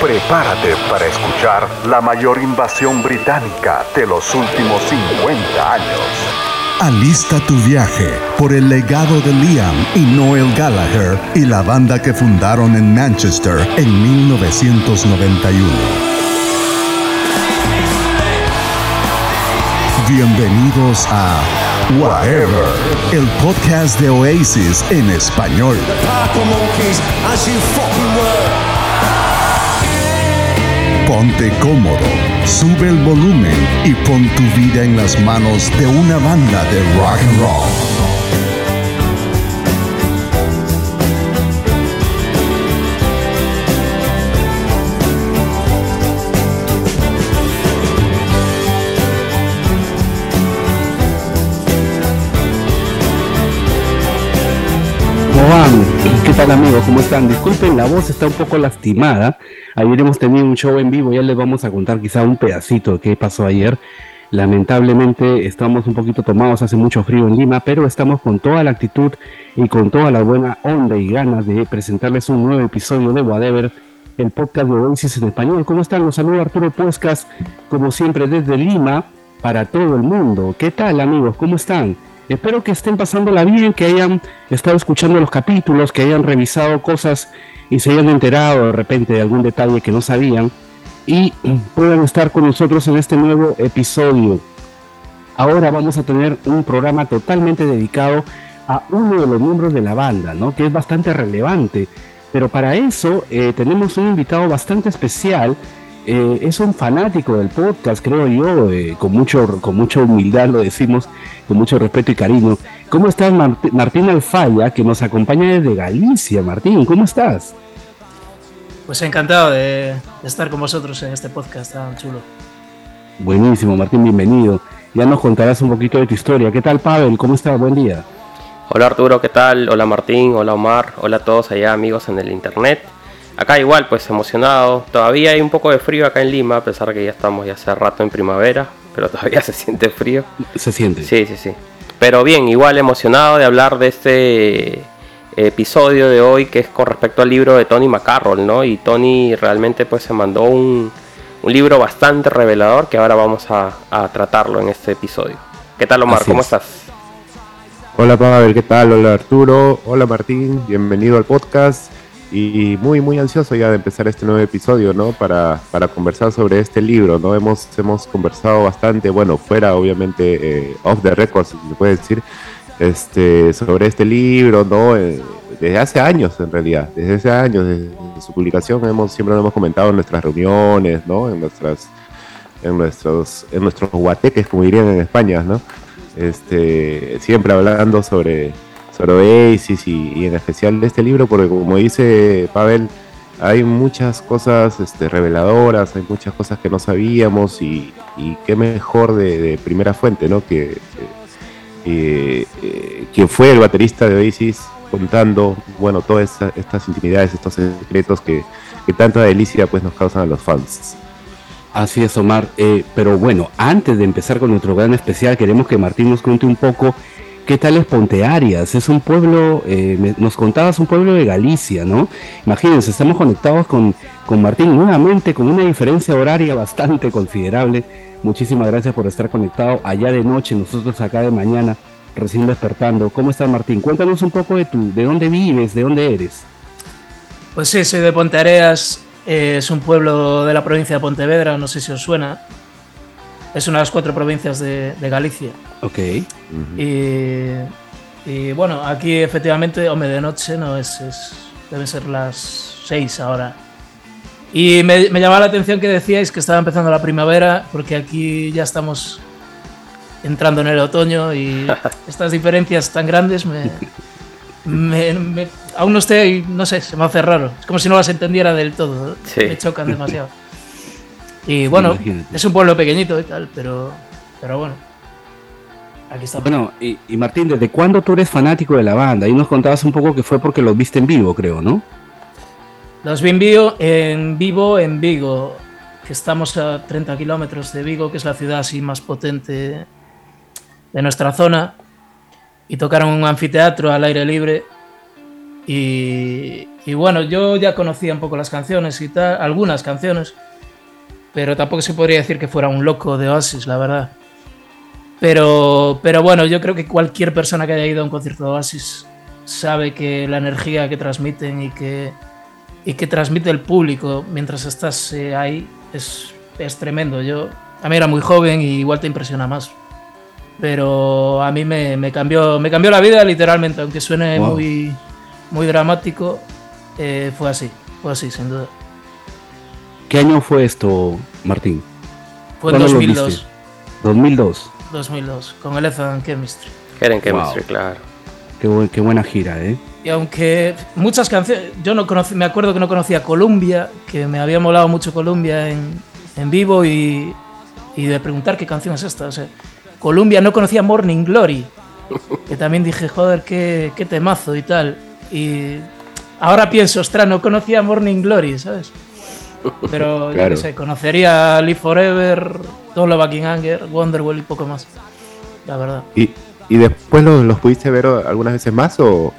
Prepárate para escuchar la mayor invasión británica de los últimos 50 años. Alista tu viaje por el legado de Liam y Noel Gallagher y la banda que fundaron en Manchester en 1991. Bienvenidos a Whatever, el podcast de Oasis en español. Ponte cómodo, sube el volumen y pon tu vida en las manos de una banda de rock and roll. ¿Qué tal amigos? ¿Cómo están? Disculpen, la voz está un poco lastimada. Ayer hemos tenido un show en vivo, ya les vamos a contar quizá un pedacito de qué pasó ayer. Lamentablemente estamos un poquito tomados, hace mucho frío en Lima, pero estamos con toda la actitud y con toda la buena onda y ganas de presentarles un nuevo episodio de Whatever, el podcast de Oasis en español. ¿Cómo están? Los saludo Arturo Puescas, como siempre desde Lima, para todo el mundo. ¿Qué tal amigos? ¿Cómo están? Espero que estén pasándola bien, que hayan estado escuchando los capítulos, que hayan revisado cosas y se hayan enterado de repente de algún detalle que no sabían y puedan estar con nosotros en este nuevo episodio. Ahora vamos a tener un programa totalmente dedicado a uno de los miembros de la banda, ¿no? Que es bastante relevante. Pero para eso eh, tenemos un invitado bastante especial. Eh, es un fanático del podcast, creo yo, eh, con, mucho, con mucha humildad lo decimos, con mucho respeto y cariño. ¿Cómo estás, Mart- Martín Alfaya, que nos acompaña desde Galicia? Martín, ¿cómo estás? Pues encantado de, de estar con vosotros en este podcast tan chulo. Buenísimo, Martín, bienvenido. Ya nos contarás un poquito de tu historia. ¿Qué tal, Pavel? ¿Cómo estás? Buen día. Hola Arturo, ¿qué tal? Hola Martín, hola Omar, hola a todos allá amigos en el internet. Acá igual, pues emocionado. Todavía hay un poco de frío acá en Lima, a pesar que ya estamos ya hace rato en primavera, pero todavía se siente frío. Se siente. Sí, sí, sí. Pero bien, igual emocionado de hablar de este episodio de hoy que es con respecto al libro de Tony McCarroll, ¿no? Y Tony realmente pues se mandó un, un libro bastante revelador que ahora vamos a, a tratarlo en este episodio. ¿Qué tal Omar? Así ¿Cómo es. estás? Hola Pavel, ¿qué tal? Hola Arturo, hola Martín, bienvenido al podcast y muy muy ansioso ya de empezar este nuevo episodio, ¿no? Para, para conversar sobre este libro, ¿no? Hemos, hemos conversado bastante, bueno, fuera obviamente eh, off the record, si se puede decir, este, sobre este libro, ¿no? Eh, desde hace años en realidad, desde hace años, desde su publicación hemos, siempre lo hemos comentado en nuestras reuniones, ¿no? En nuestras en nuestros en nuestros guateques, como dirían en España, ¿no? Este, siempre hablando sobre, sobre Oasis y, en especial de este libro, porque como dice Pavel, hay muchas cosas este, reveladoras, hay muchas cosas que no sabíamos y, qué mejor de, primera fuente, ¿no? Que, que, eh, quien fue el baterista de Oasis contando, bueno, todas esta- estas intimidades, estos secretos que, que tanta delicia pues nos causan a los fans. Así es, Omar. Eh, pero bueno, antes de empezar con nuestro gran especial, queremos que Martín nos cuente un poco qué tal es Ponte Arias. Es un pueblo, eh, nos contabas un pueblo de Galicia, ¿no? Imagínense, estamos conectados con, con Martín nuevamente con una diferencia horaria bastante considerable. Muchísimas gracias por estar conectado allá de noche, nosotros acá de mañana, recién despertando. ¿Cómo estás, Martín? Cuéntanos un poco de tu, de dónde vives, de dónde eres. Pues sí, soy de Ponteareas, eh, es un pueblo de la provincia de Pontevedra, no sé si os suena. Es una de las cuatro provincias de, de Galicia. Ok. Y, y bueno, aquí efectivamente, hombre, de noche no es, es deben ser las seis ahora. Y me, me llamaba la atención que decíais que estaba empezando la primavera, porque aquí ya estamos entrando en el otoño y estas diferencias tan grandes me, me- me- aún no estoy, no sé, se me hace raro. Es como si no las entendiera del todo. Sí. me chocan demasiado. Y bueno, Imagínate. es un pueblo pequeñito y tal, pero, pero bueno, aquí estamos. Bueno, y, y Martín, ¿desde cuándo tú eres fanático de la banda? Ahí nos contabas un poco que fue porque los viste en vivo, creo, ¿no? Los vi en vivo, en vivo en Vigo, que estamos a 30 kilómetros de Vigo, que es la ciudad así más potente de nuestra zona, y tocaron un anfiteatro al aire libre. Y, Y bueno, yo ya conocía un poco las canciones y tal, algunas canciones, pero tampoco se podría decir que fuera un loco de Oasis, la verdad. Pero, pero bueno, yo creo que cualquier persona que haya ido a un concierto de Oasis sabe que la energía que transmiten y que, y que transmite el público mientras estás eh, ahí es, es tremendo. Yo a mí era muy joven y igual te impresiona más. Pero a mí me, me cambió, me cambió la vida literalmente, aunque suene muy, muy dramático, eh, fue así, fue así, sin duda. ¿Qué año fue esto, Martín? Fue en 2002. 2002. 2002, con el Ethan Chemistry. Era Chemistry, claro. Qué, qué, buena gira, ¿eh? Y aunque muchas canciones, yo no conocí, me acuerdo que no conocía Columbia, que me había molado mucho Columbia en, en vivo y, y de preguntar qué canción es esta. O sea, Columbia no conocía Morning Glory, que también dije, joder, qué, qué temazo y tal. Y ahora pienso, ostras, no conocía Morning Glory, ¿sabes? Pero claro. yo sé, conocería Live Forever, Don't Love King Anger, Wonderwall y poco más. La verdad. ¿Y, y después los, los, pudiste ver algunas veces más o,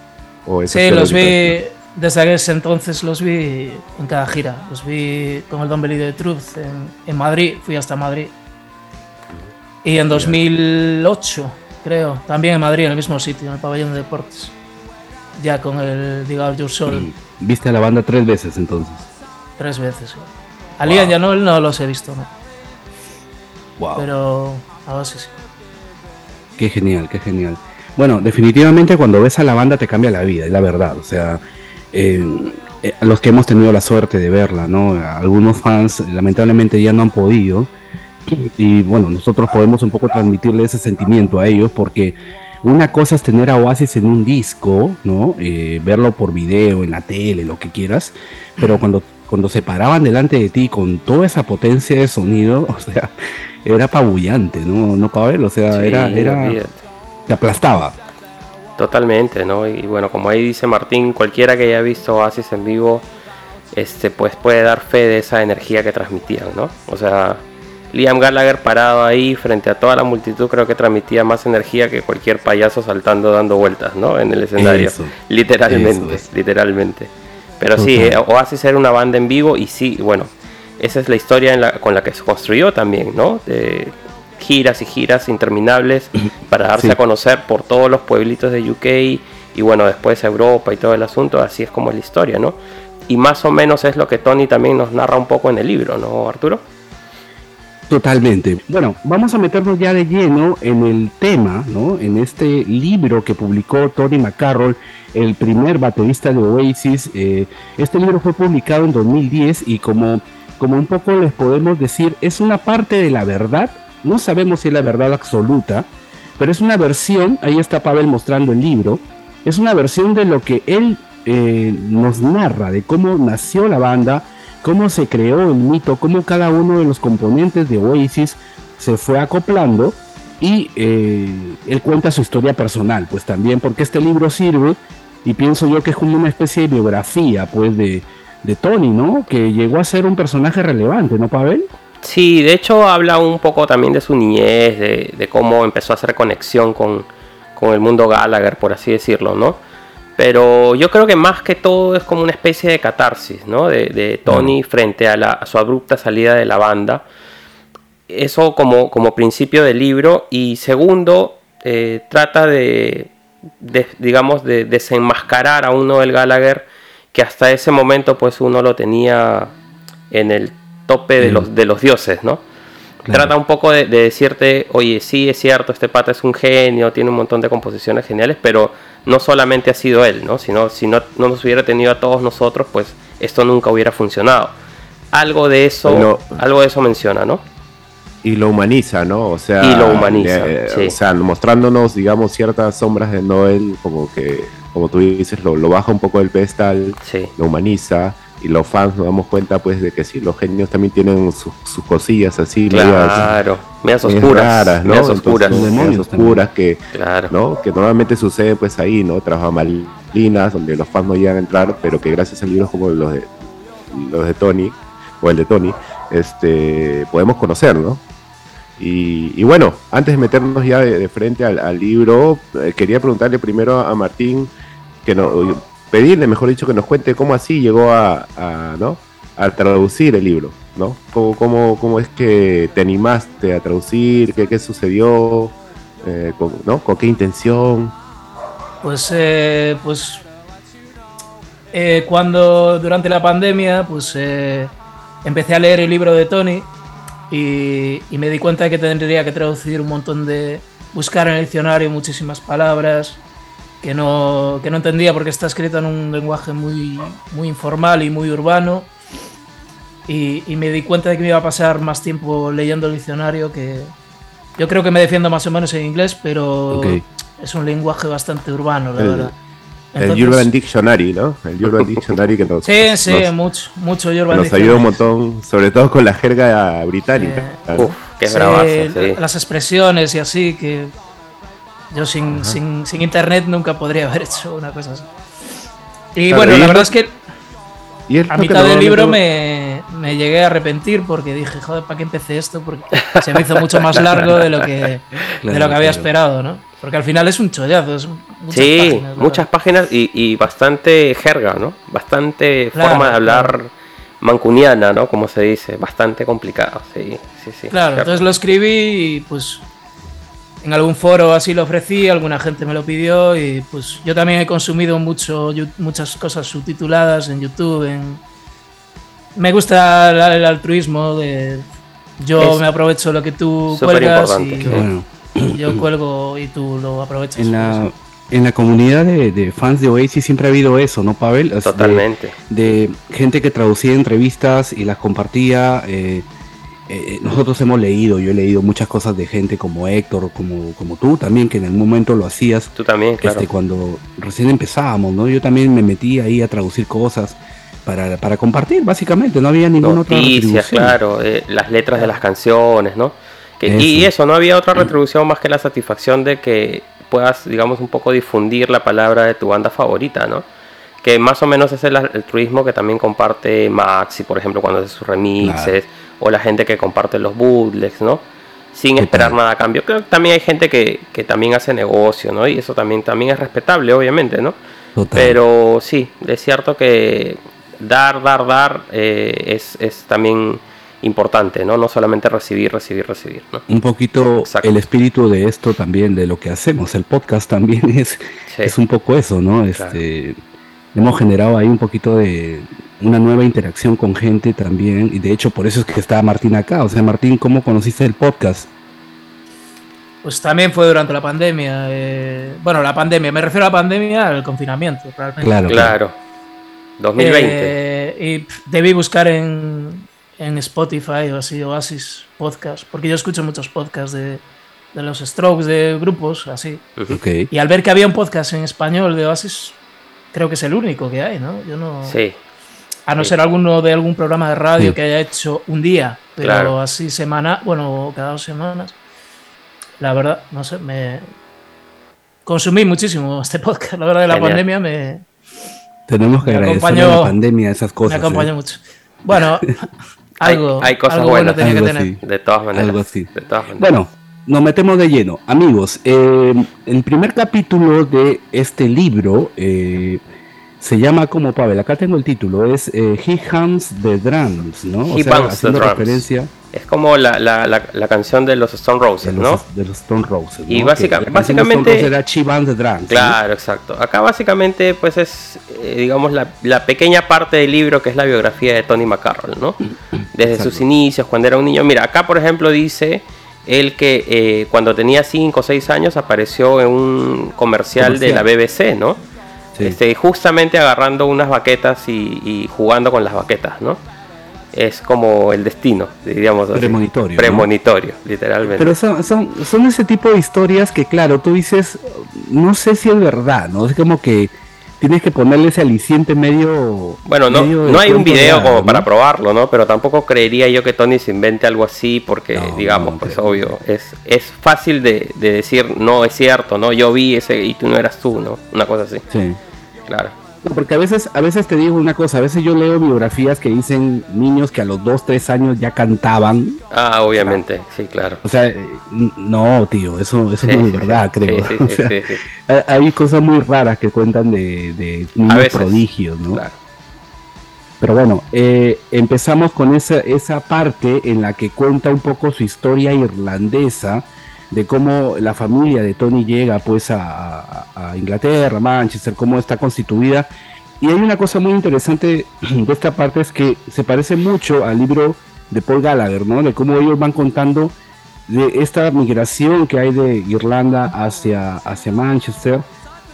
o Sí, los vi. Desde ese entonces los vi en cada gira. Los vi con el Don Belly de Truth en, en Madrid. Fui hasta Madrid. Y en 2008, creo, también en Madrid, en el mismo sitio, en el pabellón de deportes. Ya con el Diga Your Soul. ¿Viste a la banda tres veces entonces? Tres veces. A wow. Liam no, no los he visto, ¿no? Wow. Pero ahora sí, sí. Qué genial, qué genial. Bueno, definitivamente cuando ves a la banda te cambia la vida, es la verdad. O sea, eh, eh, los que hemos tenido la suerte de verla, ¿no? Algunos fans lamentablemente ya no han podido y bueno, nosotros podemos un poco transmitirle ese sentimiento a ellos porque una cosa es tener a Oasis en un disco, ¿no? Eh, verlo por video, en la tele, lo que quieras, pero cuando, cuando se paraban delante de ti con toda esa potencia de sonido, o sea, era apabullante, ¿no? No, Pavel, o sea, sí, era, era te aplastaba. Totalmente, ¿no? Y bueno, como ahí dice Martín, cualquiera que haya visto Oasis en vivo, este, pues puede dar fe de esa energía que transmitían, ¿no? O sea, Liam Gallagher parado ahí frente a toda la multitud creo que transmitía más energía que cualquier payaso saltando dando vueltas, ¿no? En el escenario. Eso, literalmente, eso literalmente. Pero Total. sí, eh, Oasis era una banda en vivo y sí, bueno, esa es la historia en la, con la que se construyó también, ¿no? De giras y giras interminables para darse sí. a conocer por todos los pueblitos de UK y bueno, después Europa y todo el asunto, así es como es la historia, ¿no? Y más o menos es lo que Tony también nos narra un poco en el libro, ¿no, Arturo? Totalmente. Bueno, vamos a meternos ya de lleno en el tema, ¿no? En este libro que publicó Tony McCarroll, el primer baterista de Oasis. Eh, este libro fue publicado en 2010 y como, como un poco les podemos decir, es una parte de la verdad. No sabemos si es la verdad absoluta, pero es una versión, ahí está Pavel mostrando el libro, es una versión de lo que él eh, nos narra, de cómo nació la banda, cómo se creó el mito, cómo cada uno de los componentes de Oasis se fue acoplando y eh, él cuenta su historia personal, pues también porque este libro sirve y pienso yo que es como una especie de biografía pues de, de Tony, ¿no? Que llegó a ser un personaje relevante, ¿no, Pavel? Sí, de hecho habla un poco también de su niñez, de, de cómo empezó a hacer conexión con, con el mundo Gallagher, por así decirlo, ¿no? Pero yo creo que más que todo es como una especie de catarsis, ¿no? De, de Tony frente a, la, a, su abrupta salida de la banda. Eso como, como principio del libro. Y segundo, eh, trata de, de, digamos, de desenmascarar a uno del Gallagher que hasta ese momento pues uno lo tenía en el tope de, los, de los dioses, ¿no? Claro. Trata un poco de, de, decirte, oye, sí, es cierto, este pata es un genio, tiene un montón de composiciones geniales, pero no solamente ha sido él, ¿no? Sino, si no, no nos hubiera tenido a todos nosotros, pues esto nunca hubiera funcionado. Algo de eso, no, algo de eso menciona, ¿no? Y lo humaniza, ¿no? O sea, y lo humaniza, eh, sí. o sea, mostrándonos, digamos, ciertas sombras de Noel, como que, como tú dices, lo, lo baja un poco del pedestal, sí. lo humaniza y los fans nos damos cuenta pues de que sí, los genios también tienen sus, sus cosillas así, claro, medias, oscuras, raras, ¿no? medias oscuras, Entonces, medias oscuras que, claro. ¿no? que normalmente sucede pues ahí, ¿no? Trabaja malinas, donde los fans no llegan a entrar, pero que gracias a libros como los de los de Tony, o el de Tony, este podemos conocer, ¿no? Y, y bueno, antes de meternos ya de, de frente al, al libro, eh, quería preguntarle primero a Martín, que no, pedirle, mejor dicho, que nos cuente cómo así llegó a, ¿no? a traducir el libro, ¿no? ¿Cómo, cómo, cómo es que te animaste a traducir? ¿Qué, qué sucedió? Eh, con, ¿no? ¿Con qué intención? Pues, eh, pues eh, cuando durante la pandemia, pues eh, empecé a leer el libro de Tony y, y me di cuenta de que tendría que traducir un montón de, buscar en el diccionario muchísimas palabras que no, que no entendía porque está escrito en un lenguaje muy, muy informal y muy urbano. Y, y me di cuenta de que me iba a pasar más tiempo leyendo el diccionario que... Yo creo que me defiendo más o menos en inglés, pero Ok. es un lenguaje bastante urbano, la El- verdad. el Entonces- Urban Dictionary, ¿no? El Urban Dictionary que nos, Sí, sí, nos- mucho, mucho Urban nos ayuda un Dictionary. montón, sobre todo con la jerga británica. Eh, ¿no? Uf, qué Sí, bravazo, sí. Las expresiones y así, que yo sin, sin, sin internet nunca podría haber hecho una cosa así. Y Claro, bueno, y la verdad es que Y a mitad del libro me, me llegué a arrepentir porque dije, joder, ¿para qué empecé esto? Porque se me hizo mucho más largo de lo que, de lo que había claro. esperado, ¿no? Porque al final es un chollazo, es muchas Sí, muchas páginas y, y bastante jerga, ¿no? Bastante Claro, forma de hablar claro. mancuniana, ¿no? Como se dice, bastante complicado, sí, sí, sí. Claro, cierto. entonces lo escribí y pues en algún foro así lo ofrecí, alguna gente me lo pidió y pues yo también he consumido mucho, muchas cosas subtituladas en YouTube. En... Me gusta el, el altruismo de yo Es me aprovecho lo que tú cuelgas y. Bueno, yo cuelgo y tú lo aprovechas. en la, en la comunidad de, de fans de Oasis siempre ha habido eso, ¿no, Pavel? De- Totalmente. de gente que traducía entrevistas y las compartía. eh, eh, nosotros hemos leído, yo he leído muchas cosas de gente como Héctor, como, como tú también, que en el momento lo hacías Tú también, claro. este, cuando recién empezábamos, ¿no? Yo también me metí ahí a traducir cosas para, para compartir, básicamente, no había ninguna otra Noticias, retribución. claro, eh, las letras de las canciones, ¿no? Que, Eso. Y eso, no había otra retribución más que la satisfacción de que puedas, digamos, un poco difundir la palabra de tu banda favorita, ¿no? Que más o menos es el altruismo que también comparte Maxi, por ejemplo, cuando hace sus remixes, o la gente que comparte los bootlegs, ¿no? Sin esperar nada a cambio. Creo que también hay gente que, que también hace negocio, ¿no? Y eso también, también es respetable, obviamente, ¿no? Total. Pero sí, es cierto que dar, dar, dar eh, es, es también importante, ¿no? No solamente recibir, recibir, recibir, ¿no? un poquito Exacto. el espíritu de esto también, de lo que hacemos. El podcast también es, Sí. es un poco eso, ¿no? Este, Hemos generado ahí un poquito de una nueva interacción con gente también. Y de hecho, por eso es que está Martín acá. O sea, Martín, ¿cómo conociste el podcast? Pues también fue durante la pandemia. eh, bueno, la pandemia, me refiero a la pandemia al confinamiento, realmente. Claro, Claro. 2020. Eh, y pff, debí buscar en, en Spotify o así, Oasis Podcast, porque yo escucho muchos podcasts de, de los Strokes, de grupos, así. Ok. Y al ver que había un podcast en español de Oasis, creo que es el único que hay, ¿no? Yo no. Sí, A no sí. ser alguno de algún programa de radio Sí. que haya hecho un día, pero Claro. así semana, bueno, cada dos semanas. La verdad, no sé, me consumí muchísimo este podcast. La verdad, de la Genial. pandemia me, Tenemos que Me agradecer a la pandemia esas me cosas. acompañó ¿eh? mucho. Bueno, Hay- algo, hay cosas algo bueno buenas. que tener. así. de todas maneras. Algo así. De todas maneras. Bueno, nos metemos de lleno. Amigos, eh, el primer capítulo de este libro eh, se llama como Pavel, acá tengo el título, es eh, He Hums the Drums, ¿no? O He sea, Bangs the Drums. referencia Es como la, la, la, la canción de los Stone de Roses, los, ¿no? de los Stone Roses. Y ¿no? básica- Que la canción de Stone básicamente- Roses era She Bangs the Drums. ¿no? Claro, exacto. Acá básicamente pues es, eh, digamos, la, la pequeña parte del libro que es la biografía de Tony McCarroll, ¿no? Desde Exacto. sus inicios, cuando era un niño. Mira, acá por ejemplo dice él que eh, cuando tenía 5 o 6 años apareció en un comercial, de la BBC, ¿no? Sí. Este, justamente agarrando unas baquetas y, y jugando con las baquetas, ¿no? Es como el destino, diríamos así. Premonitorio, ¿no? Premonitorio, literalmente. Pero son, son, son ese tipo de historias que, claro, tú dices, no sé si es verdad, ¿no? Es como que tienes que ponerle ese aliciente medio. Bueno, no, medio no hay un video como ¿no? para probarlo, ¿no? Pero tampoco creería yo que Tony se invente algo así porque, No, digamos, no, pues obvio, es, es fácil de, de decir, no, es cierto, ¿no? Yo vi ese y tú no eras tú, ¿no? Una cosa así, Sí. claro. Porque a veces, a veces te digo una cosa, a veces yo leo biografías que dicen niños que a los 2, 3 años ya cantaban. Ah, obviamente, sí, claro. O sea, no, tío, eso, eso no es verdad, creo. hay cosas muy raras que cuentan de, de niños prodigios, ¿no? Claro. Pero bueno, eh, empezamos con esa, esa parte en la que cuenta un poco su historia irlandesa de cómo la familia de Tony llega pues a, Inglaterra, Manchester, cómo está constituida. Y hay una cosa muy interesante de esta parte es que se parece mucho al libro de Paul Gallagher, ¿no? De cómo ellos van contando de esta migración que hay de Irlanda hacia, hacia Manchester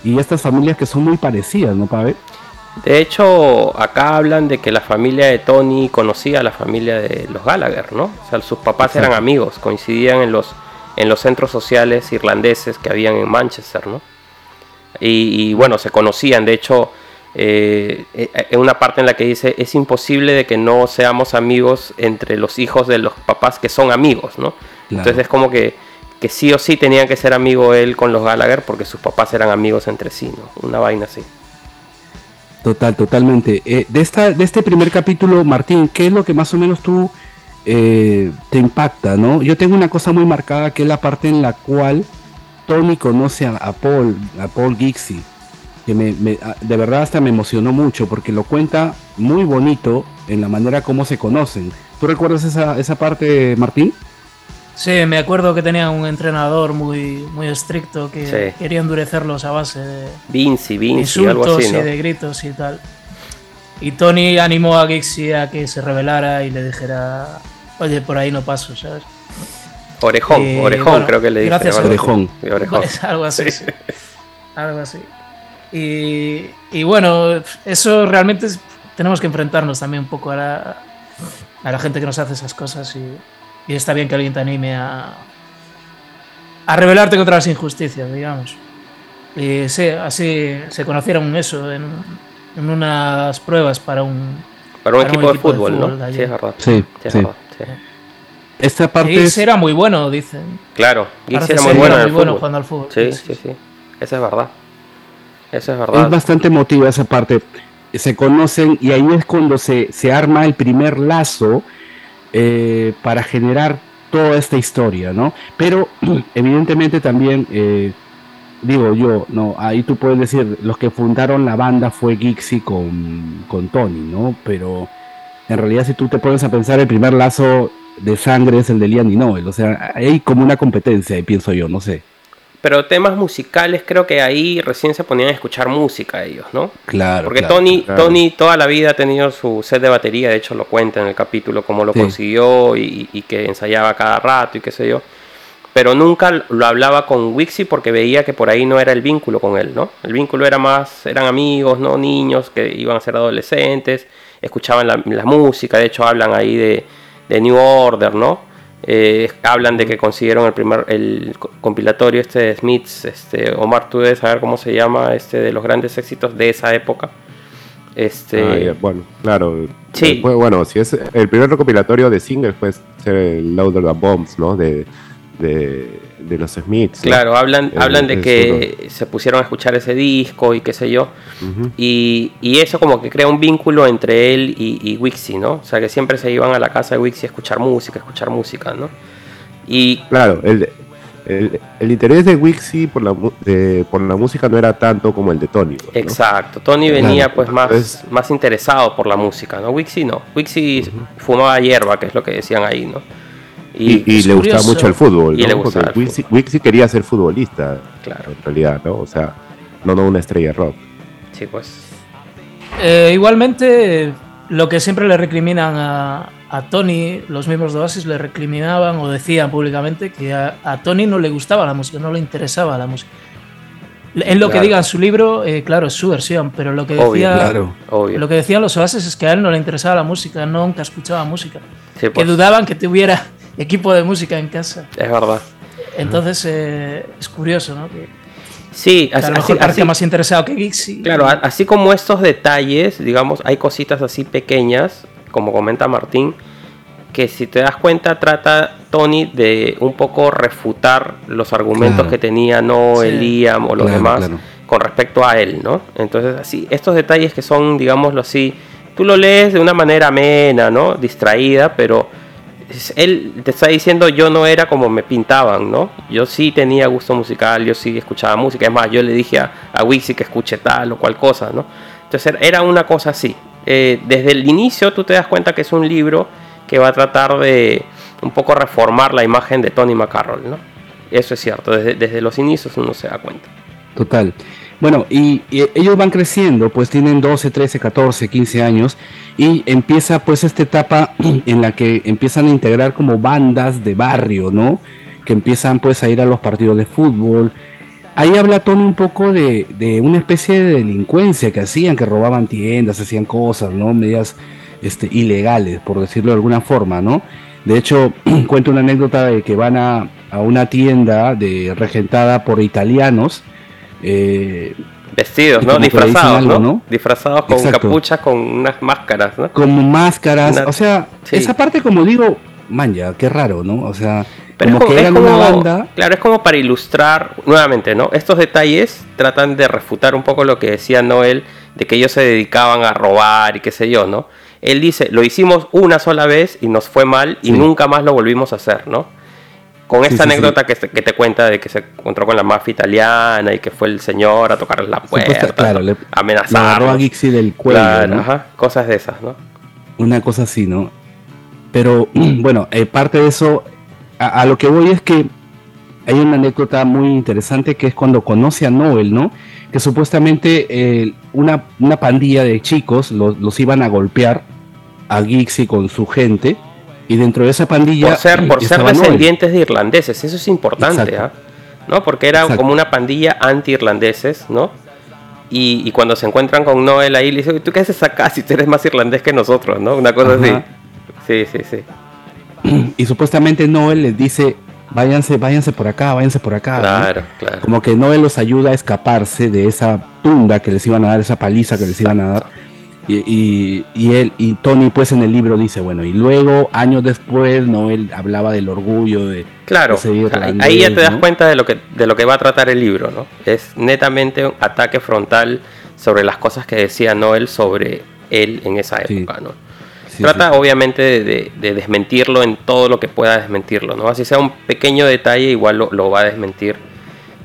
y estas familias que son muy parecidas, ¿no, Pavel? De hecho, acá hablan de que la familia de Tony conocía a la familia de los Gallagher, ¿no? O sea, sus papás eran amigos, coincidían en los en los centros sociales irlandeses que habían en Manchester, ¿no? Y, bueno, se conocían, de hecho, eh, eh, en una parte en la que dice, es imposible de que no seamos amigos entre los hijos de los papás que son amigos, ¿no? Entonces es como que, que sí o sí tenía que ser amigo él con los Gallagher porque sus papás eran amigos entre sí, ¿no? Una vaina así. Total, totalmente. Eh, de, esta, de este primer capítulo, Martín, ¿qué es lo que más o menos tú eh, te impacta, ¿no? Yo tengo una cosa muy marcada que es la parte en la cual Tony conoce a, Paul, a Paul Gixie, que me, de verdad hasta me emocionó mucho porque lo cuenta muy bonito en la manera como se conocen. ¿Tú recuerdas esa, esa parte, Martín? Sí, me acuerdo que tenía un entrenador muy, muy estricto que quería endurecerlos a base de Vinci, Vinci, insultos y de gritos y tal. Y Tony animó a Gixie a que se rebelara y le dijera Oye, por ahí no paso, ¿sabes? Orejón, orejón creo que le dice. Gracias, orejón. orejón. algo así, Algo así. Y, bueno, eso realmente tenemos que enfrentarnos también un poco a la, a la gente que nos hace esas cosas y, está bien que alguien te anime a, a rebelarte contra las injusticias, digamos. Y sí, así se conocieron eso en, en unas pruebas para un, para un, equipo, de fútbol, ¿no? Sí, es verdad. Sí, sí, esta parte era muy bueno, dicen. Claro, Giggs era muy bueno, muy jugando al fútbol. Sí, sí, sí, Eso es verdad. Eso es verdad. Es bastante emotiva esa parte. Se conocen y ahí es cuando se, se arma el primer lazo eh, para generar toda esta historia, ¿no? Pero evidentemente también, eh, digo yo, no, ahí tú puedes decir, los que fundaron la banda fue Gixi con, con Tony, ¿no? Pero en realidad si tú te pones a pensar, el primer lazo de sangre es el de Liam y Noel. O sea, hay como una competencia, pienso yo, no sé. Pero temas musicales, creo que ahí recién se ponían a escuchar música ellos, ¿no? Claro. Porque Tony, Tony toda la vida ha tenido su set de batería, de hecho lo cuenta en el capítulo, cómo lo consiguió y, y, que ensayaba cada rato y qué sé yo. Pero nunca lo hablaba con Wixie porque veía que por ahí no era el vínculo con él, ¿no? El vínculo era más, eran amigos, ¿no? Niños que iban a ser adolescentes, escuchaban la, la música, de hecho hablan ahí de, de New Order, ¿no? Eh, hablan de que consiguieron el primer el compilatorio este de Smiths, este Omar, tú debes saber cómo se llama este de los grandes éxitos de esa época. Este, ah, bueno, claro. Sí. bueno, si es el primer recopilatorio de singles fue el Louder Than Bombs, ¿no? De, de, los Smiths. Claro, hablan, hablan de que se pusieron a escuchar ese disco y qué sé yo. y, eso como que crea un vínculo entre él y, y, Wixie, ¿no? O sea, que siempre se iban a la casa de Wixie a escuchar música, a escuchar música, ¿no? Y... Claro, el, el, interés de Wixie por la, por la música no era tanto como el de Tony. Exacto, Tony venía pues más, más interesado por la música, ¿no? Wixie no. Wixie fumaba hierba, que es lo que decían ahí, ¿no? Y, le gustaba mucho el fútbol. Wixie, quería ser futbolista, claro. en realidad, ¿no? O sea, no, no una estrella rock. Sí, pues. Eh, igualmente, lo que siempre le recriminan a, Tony, los miembros de Oasis le recriminaban o decían públicamente que a, Tony no le gustaba la música, no le interesaba la música. En lo que diga en su libro, eh, claro, es su versión, pero lo que, decía, lo que decían los Oasis es que a él no le interesaba la música, nunca escuchaba música. Que pues. dudaban que tuviera equipo de música en casa. Es verdad. Entonces eh, es curioso, ¿no? sí, así, a lo mejor parece más interesado que Gixi. Claro, así como estos detalles, digamos, hay cositas así pequeñas, como comenta Martín, que si te das cuenta trata Tony de un poco refutar los argumentos que tenía no Liam o los demás con respecto a él, ¿no? Entonces, así, estos detalles que son, digámoslo así, tú lo lees de una manera amena, ¿no? Distraída, pero él te está diciendo yo no era como me pintaban, ¿no? Yo sí tenía gusto musical, yo sí escuchaba música, es más, yo le dije a, a Wixi que escuche tal o cual cosa, ¿no? Entonces era una cosa así. Eh, desde el inicio tú te das cuenta que es un libro que va a tratar de un poco reformar la imagen de Tony McCarroll, ¿no? Eso es cierto, desde, desde los inicios uno se da cuenta. Total. Bueno, y, ellos van creciendo, pues tienen 12, 13, 14, 15 años y empieza pues esta etapa en la que empiezan a integrar como bandas de barrio, ¿no? Que empiezan pues a ir a los partidos de fútbol. Ahí habla Tony un poco de, una especie de delincuencia que hacían, que robaban tiendas, hacían cosas, ¿no? Medias este, ilegales, por decirlo de alguna forma, ¿no? De hecho, cuento una anécdota de que van a, a una tienda de regentada por italianos eh, Vestidos, ¿no? Disfrazados, ¿no? Disfrazados con capuchas, con unas máscaras, ¿no? Como máscaras, o sea, esa parte como digo, man, ya, qué raro, ¿no? O sea, como, que eran una banda. Claro, es como para ilustrar nuevamente, ¿no? Estos detalles tratan de refutar un poco lo que decía Noel, de que ellos se dedicaban a robar y qué sé yo, ¿no? Él dice, lo hicimos una sola vez y nos fue mal y nunca más lo volvimos a hacer, ¿no? Con esta anécdota Que, te cuenta de que se encontró con la mafia italiana y que fue el señor a tocar la puerta, claro, le, amenazar. a Gixi del cuello. cosas de esas, ¿no? Una cosa así, ¿no? Pero bueno, eh, parte de eso, a, lo que voy es que hay una anécdota muy interesante que es cuando conoce a Noel, ¿no? Que supuestamente eh, una, una, pandilla de chicos los, los iban a golpear a Gixi con su gente y dentro de esa pandilla. Por ser, por ser descendientes de irlandeses, eso es importante, ¿ah? ¿no? Porque era como una pandilla anti-irlandeses, ¿no? Y, cuando se encuentran con Noel ahí, le dicen, ¿tú qué haces acá si tú eres más irlandés que nosotros, ¿no? Una cosa así. Sí, sí, sí. Y supuestamente Noel les dice, váyanse, váyanse por acá, váyanse por acá. Claro, claro. Como que Noel los ayuda a escaparse de esa tunda que les iban a dar, esa paliza que les iban a dar. Y, él y Tony pues en el libro dice bueno y luego años después no él hablaba del orgullo de claro ahí ya te das cuenta de lo que de lo que va a tratar el libro no es netamente un ataque frontal sobre las cosas que decía Noel sobre él en esa época no trata obviamente de, desmentirlo en todo lo que pueda desmentirlo no así sea un pequeño detalle igual lo, lo va a desmentir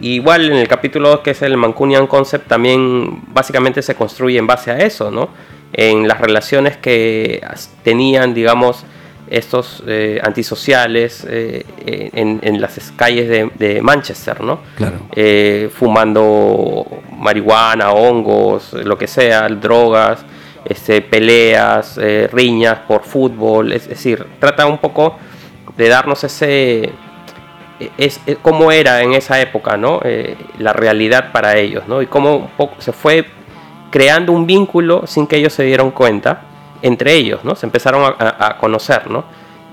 igual en el capítulo 2, que es el Mancunian Concept, también básicamente se construye en base a eso, ¿no? En las relaciones que tenían, digamos, estos eh, antisociales eh, en, las calles de, Manchester, ¿no? Claro. Eh, fumando marihuana, hongos, lo que sea, drogas, este, peleas, riñas por fútbol, es decir, trata un poco de darnos ese es, cómo era en esa época, ¿no? Eh, la realidad para ellos, ¿no? Y cómo se fue creando un vínculo sin que ellos se dieran cuenta entre ellos, ¿no? Se empezaron a, conocer, ¿no?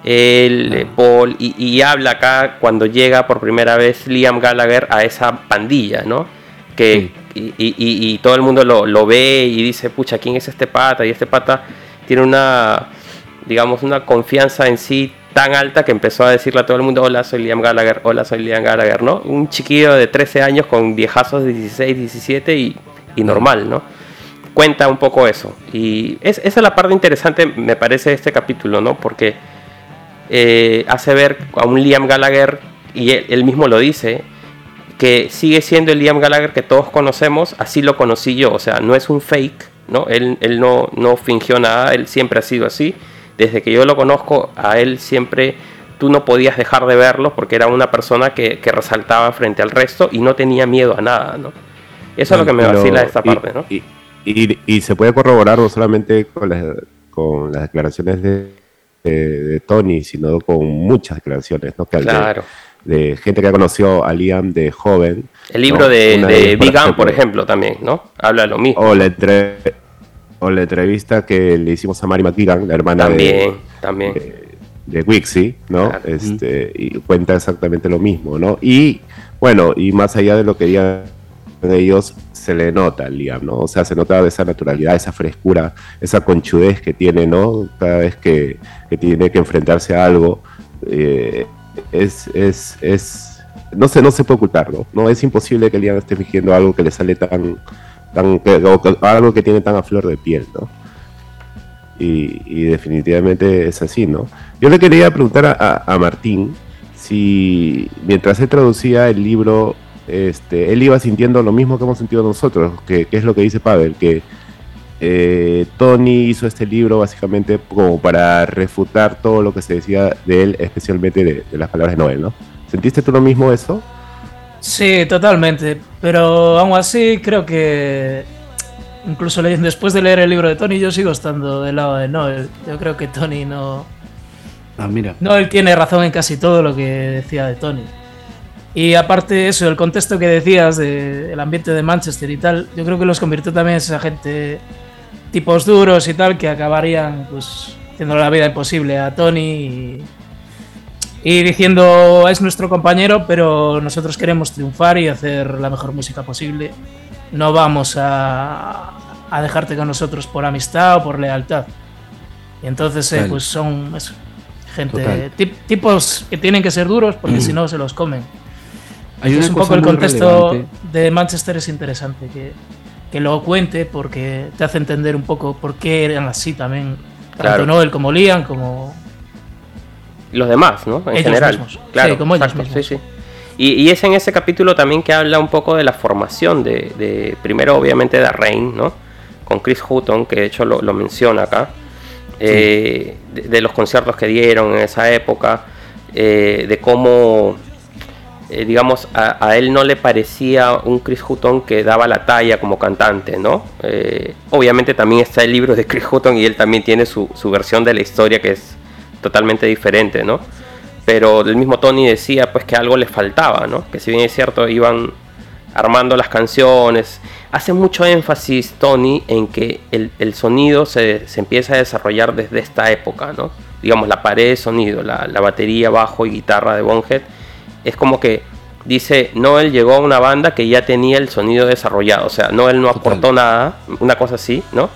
El, eh, Paul, y, habla acá cuando llega por primera vez Liam Gallagher a esa pandilla, ¿no? Que, y, y, todo el mundo lo, lo, ve y dice, pucha, ¿quién es este pata? Y este pata tiene una, digamos, una confianza en sí tan alta que empezó a decirle a todo el mundo, hola, soy Liam Gallagher, hola, soy Liam Gallagher, ¿no? Un chiquillo de 13 años con viejazos de 16, 17 y, normal, ¿no? Cuenta un poco eso. Y esa es la parte interesante, me parece, este capítulo, ¿no? Porque eh, hace ver a un Liam Gallagher, y él, mismo lo dice, que sigue siendo el Liam Gallagher que todos conocemos, así lo conocí yo, o sea, no es un fake, ¿no? Él, él no, no fingió nada, él siempre ha sido así desde que yo lo conozco, a él siempre tú no podías dejar de verlo porque era una persona que, resaltaba frente al resto y no tenía miedo a nada, ¿no? Eso es lo que me vacila esta parte, ¿no? Y, y, se puede corroborar no solamente con las, con las declaraciones de, de, Tony, sino con muchas declaraciones, ¿no? claro. De, gente que conoció a Liam de joven. El libro de, de Big por ejemplo, también, ¿no? Habla lo mismo. O la, entre, la entrevista que le hicimos a Mari McKeegan, la hermana de, también. de, Wixie, ¿no? Este, y cuenta exactamente lo mismo, ¿no? Y bueno, y más allá de lo que digan ellos, se le nota al Liam, ¿no? O sea, se nota esa naturalidad, esa frescura, esa conchudez que tiene, ¿no? Cada vez que, tiene que enfrentarse a algo, eh, es, es, es, no se, no se puede ocultar, ¿no? No es imposible que Liam esté fingiendo algo que le sale tan, algo que tiene tan a flor de piel, ¿no? Y, definitivamente es así, ¿no? Yo le quería preguntar a, Martín si mientras él traducía el libro, este, él iba sintiendo lo mismo que hemos sentido nosotros, que, es lo que dice Pavel, que eh, Tony hizo este libro básicamente como para refutar todo lo que se decía de él, especialmente de, de las palabras de Noel, ¿no? ¿Sentiste tú lo mismo eso? Sí, totalmente. Pero aún así creo que incluso después de leer el libro de Tony yo sigo estando del lado de Noel. Yo creo que Tony no... Ah, mira. Noel tiene razón en casi todo lo que decía de Tony. Y aparte de eso, el contexto que decías del ambiente de Manchester y tal, yo creo que los convirtió también en esa gente tipos duros y tal que acabarían pues haciendo la vida imposible a Tony y y diciendo es nuestro compañero, pero nosotros queremos triunfar y hacer la mejor música posible. No vamos a, a dejarte con nosotros por amistad o por lealtad. Y entonces, eh, pues son gente, tipos que tienen que ser duros porque si no se los comen. es un poco el contexto de Manchester es interesante que, que, lo cuente porque te hace entender un poco por qué eran así también, tanto Noel como Liam como los demás, ¿no? En general. Claro, sí, como ellos Sí, sí. Y, es en ese capítulo también que habla un poco de la formación de, primero obviamente de Rain, ¿no? Con Chris Hutton, que de hecho lo, menciona acá, eh, de, los conciertos que dieron en esa época, eh, de cómo, eh, digamos, a, él no le parecía un Chris Hutton que daba la talla como cantante, ¿no? obviamente también está el libro de Chris Hutton y él también tiene su, su versión de la historia que es totalmente diferente, ¿no? Pero el mismo Tony decía pues que algo le faltaba, ¿no? Que si bien es cierto iban armando las canciones, hace mucho énfasis Tony en que el, sonido se, empieza a desarrollar desde esta época, ¿no? Digamos, la pared de sonido, la, batería, bajo y guitarra de Bonhead, es como que dice, Noel llegó a una banda que ya tenía el sonido desarrollado, o sea, Noel no aportó nada, una cosa así, ¿no?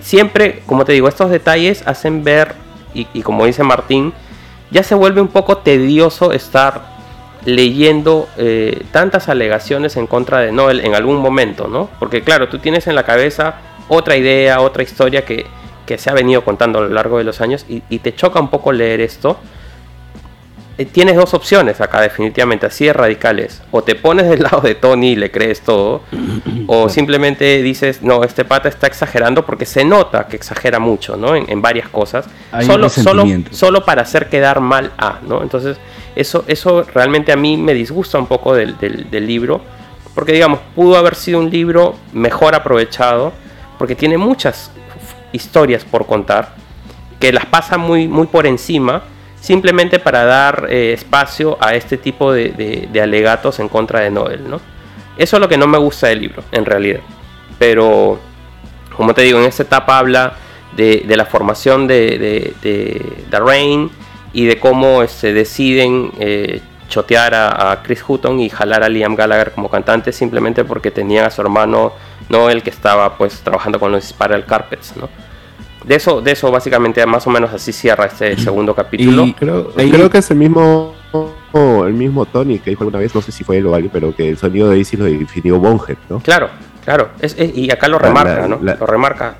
Siempre, como te digo, estos detalles hacen ver y, como dice Martín, ya se vuelve un poco tedioso estar leyendo eh, tantas alegaciones en contra de Noel en algún momento, ¿no? Porque claro, tú tienes en la cabeza otra idea, otra historia que, se ha venido contando a lo largo de los años y, y te choca un poco leer esto tienes dos opciones acá definitivamente, así de radicales. O te pones del lado de Tony y le crees todo, o simplemente dices, no, este pata está exagerando porque se nota que exagera mucho, ¿no? En, varias cosas. solo, solo, solo para hacer quedar mal a, ¿no? Entonces, eso, eso realmente a mí me disgusta un poco del, del libro, porque digamos, pudo haber sido un libro mejor aprovechado, porque tiene muchas historias por contar, que las pasa muy, muy por encima simplemente para dar eh, espacio a este tipo de, alegatos en contra de Noel, ¿no? Eso es lo que no me gusta del libro, en realidad. Pero, como te digo, en esta etapa habla de, la formación de, de, Rain y de cómo se este, deciden eh, chotear a, Chris Hutton y jalar a Liam Gallagher como cantante simplemente porque tenían a su hermano Noel que estaba pues trabajando con los Spiral Carpets, ¿no? De eso, de eso básicamente más o menos así cierra este segundo capítulo. Y creo, creo que es el mismo el mismo Tony que dijo alguna vez, no sé si fue él o alguien, pero que el sonido de Isis lo definió Bonhead, ¿no? Claro, claro. y acá lo remarca, ¿no? lo remarca.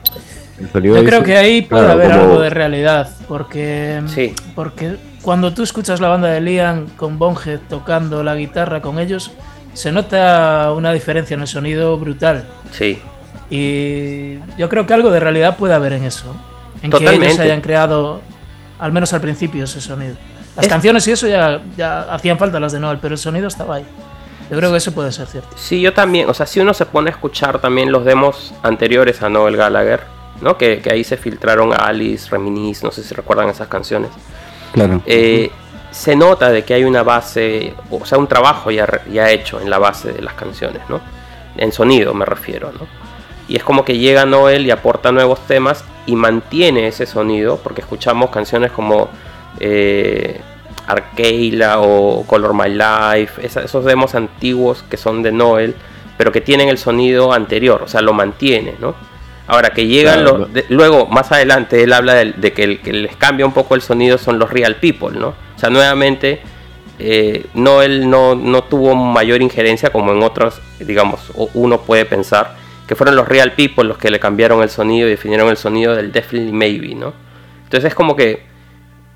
Yo creo que ahí puede haber algo de realidad, porque, sí. porque cuando tú escuchas la banda de Liam con Bonhead tocando la guitarra con ellos, se nota una diferencia en el sonido brutal. Sí. Y yo creo que algo de realidad puede haber en eso. En que ellos hayan creado, al menos al principio, ese sonido. Las canciones y eso ya, ya hacían falta las de Noel, pero el sonido estaba ahí. Yo creo que eso puede ser cierto. Sí, yo también. O sea, si uno se pone a escuchar también los demos anteriores a Noel Gallagher, ¿no? Que, ahí se filtraron a Alice, Reminis, no sé si recuerdan esas canciones. Claro. Eh, se nota de que hay una base, o sea, un trabajo ya, ya hecho en la base de las canciones, ¿no? En sonido me refiero, ¿no? Y es como que llega Noel y aporta nuevos temas y mantiene ese sonido, porque escuchamos canciones como eh, Arkeila o Color My Life, esos demos antiguos que son de Noel, pero que tienen el sonido anterior, o sea, lo mantiene, ¿no? Ahora que llegan los, luego más adelante él habla de, que el que les cambia un poco el sonido son los Real People, ¿no? O sea, nuevamente eh, Noel no, no tuvo mayor injerencia como en otros, digamos, uno puede pensar, que fueron los Real People los que le cambiaron el sonido y definieron el sonido del Definitely Maybe, ¿no? Entonces es como que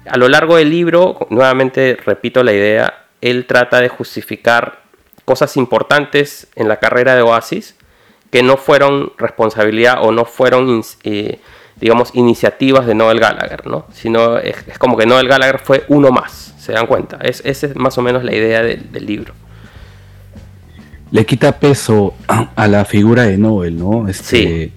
a lo largo del libro, nuevamente repito la idea, él trata de justificar cosas importantes en la carrera de Oasis que no fueron responsabilidad o no fueron, eh, digamos, iniciativas de Noel Gallagher, ¿no? Sino es, como que Noel Gallagher fue uno más, ¿se dan cuenta? Es, esa es más o menos la idea del libro. Le quita peso a la figura de Noel, ¿no? Este, sí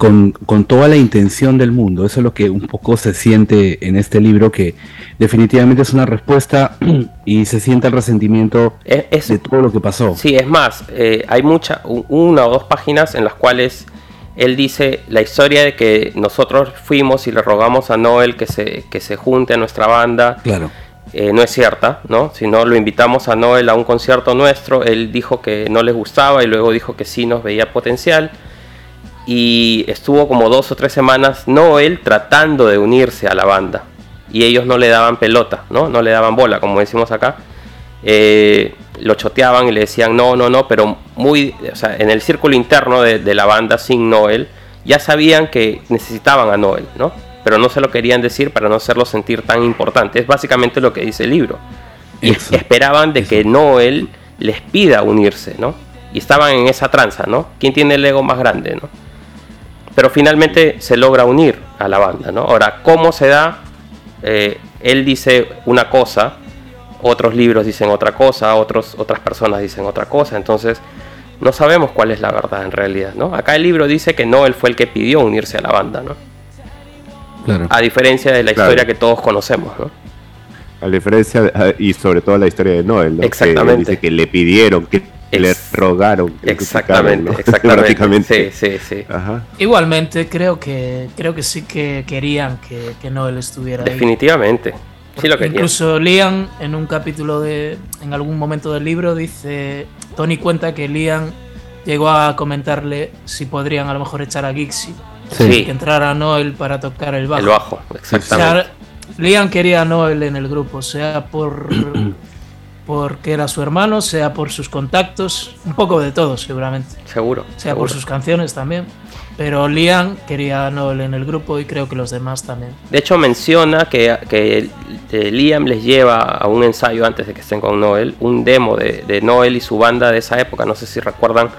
con, toda la intención del mundo. Eso es lo que un poco se siente en este libro, que definitivamente es una respuesta y se siente el resentimiento de todo lo que pasó. Sí, es más, eh, hay mucha, una o dos páginas en las cuales él dice la historia de que nosotros fuimos y le rogamos a Noel que se, que se junte a nuestra banda. Claro. Eh, no es cierta, ¿no? Si no lo invitamos a Noel a un concierto nuestro, él dijo que no les gustaba y luego dijo que sí nos veía potencial y estuvo como dos o tres semanas Noel tratando de unirse a la banda y ellos no le daban pelota, ¿no? No le daban bola, como decimos acá. Eh, lo choteaban y le decían no, no, no, pero muy, o sea, en el círculo interno de, la banda sin Noel ya sabían que necesitaban a Noel, ¿no? Pero no se lo querían decir para no hacerlo sentir tan importante. Es básicamente lo que dice el libro. Y esperaban de que Noel les pida unirse, ¿no? Y estaban en esa tranza, ¿no? ¿Quién tiene el ego más grande, ¿no? pero finalmente se logra unir a la banda, ¿no? Ahora, ¿cómo se da? Eh, él dice una cosa, otros libros dicen otra cosa, otros, otras personas dicen otra cosa, entonces no sabemos cuál es la verdad en realidad, ¿no? Acá el libro dice que no, él fue el que pidió unirse a la banda, ¿no? Claro. A diferencia de la historia que todos conocemos, ¿no? A diferencia, y sobre todo la historia de Noel, ¿no? Exactamente. Que dice que le pidieron, que le rogaron. Exactamente, exactamente. Sí, sí, sí. Igualmente, creo que creo que sí que querían que, que Noel estuviera Definitivamente. Sí lo querían. Incluso Liam, en un capítulo de. En algún momento del libro, dice. Tony cuenta que Liam llegó a comentarle si podrían a lo mejor echar a Gixi. Sí. Que entrara Noel para tocar el bajo. El bajo, exactamente. Liam quería a Noel en el grupo, sea por porque era su hermano, sea por sus contactos, un poco de todo seguramente. Seguro. Sea por sus canciones también. Pero Liam quería a Noel en el grupo y creo que los demás también. De hecho menciona que, que Liam les lleva a un ensayo antes de que estén con Noel, un demo de, de Noel y su banda de esa época. No sé si recuerdan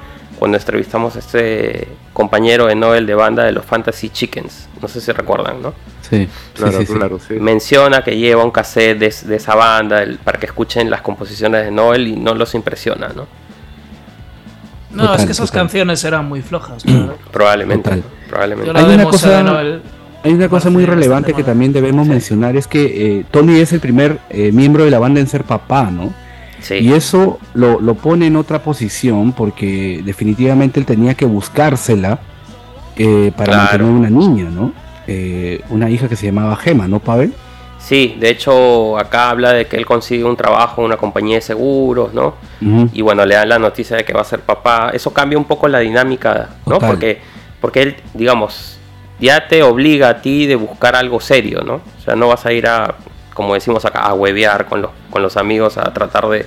cuando entrevistamos a este compañero de Noel de banda de los Fantasy Chickens. No sé si recuerdan, ¿no? Sí, claro, claro, sí. Menciona que lleva un cassette de, esa banda para que escuchen las composiciones de Noel y no los impresiona, ¿no? No, es que esas canciones eran muy flojas. Probablemente, probablemente. Hay una cosa, hay una cosa muy relevante que también debemos mencionar, es que eh, Tony es el primer eh, miembro de la banda en ser papá, ¿no? Y eso lo, pone en otra posición porque definitivamente él tenía que buscársela eh, para mantener una niña, ¿no? Eh, una hija que se llamaba Gema, ¿no, Pavel? Sí, de hecho acá habla de que él consigue un trabajo en una compañía de seguros, ¿no? Y bueno, le dan la noticia de que va a ser papá. Eso cambia un poco la dinámica, ¿no? Porque, porque él, digamos, ya te obliga a ti de buscar algo serio, ¿no? O sea, no vas a ir a como decimos acá, a huevear con los, con los amigos, a tratar de,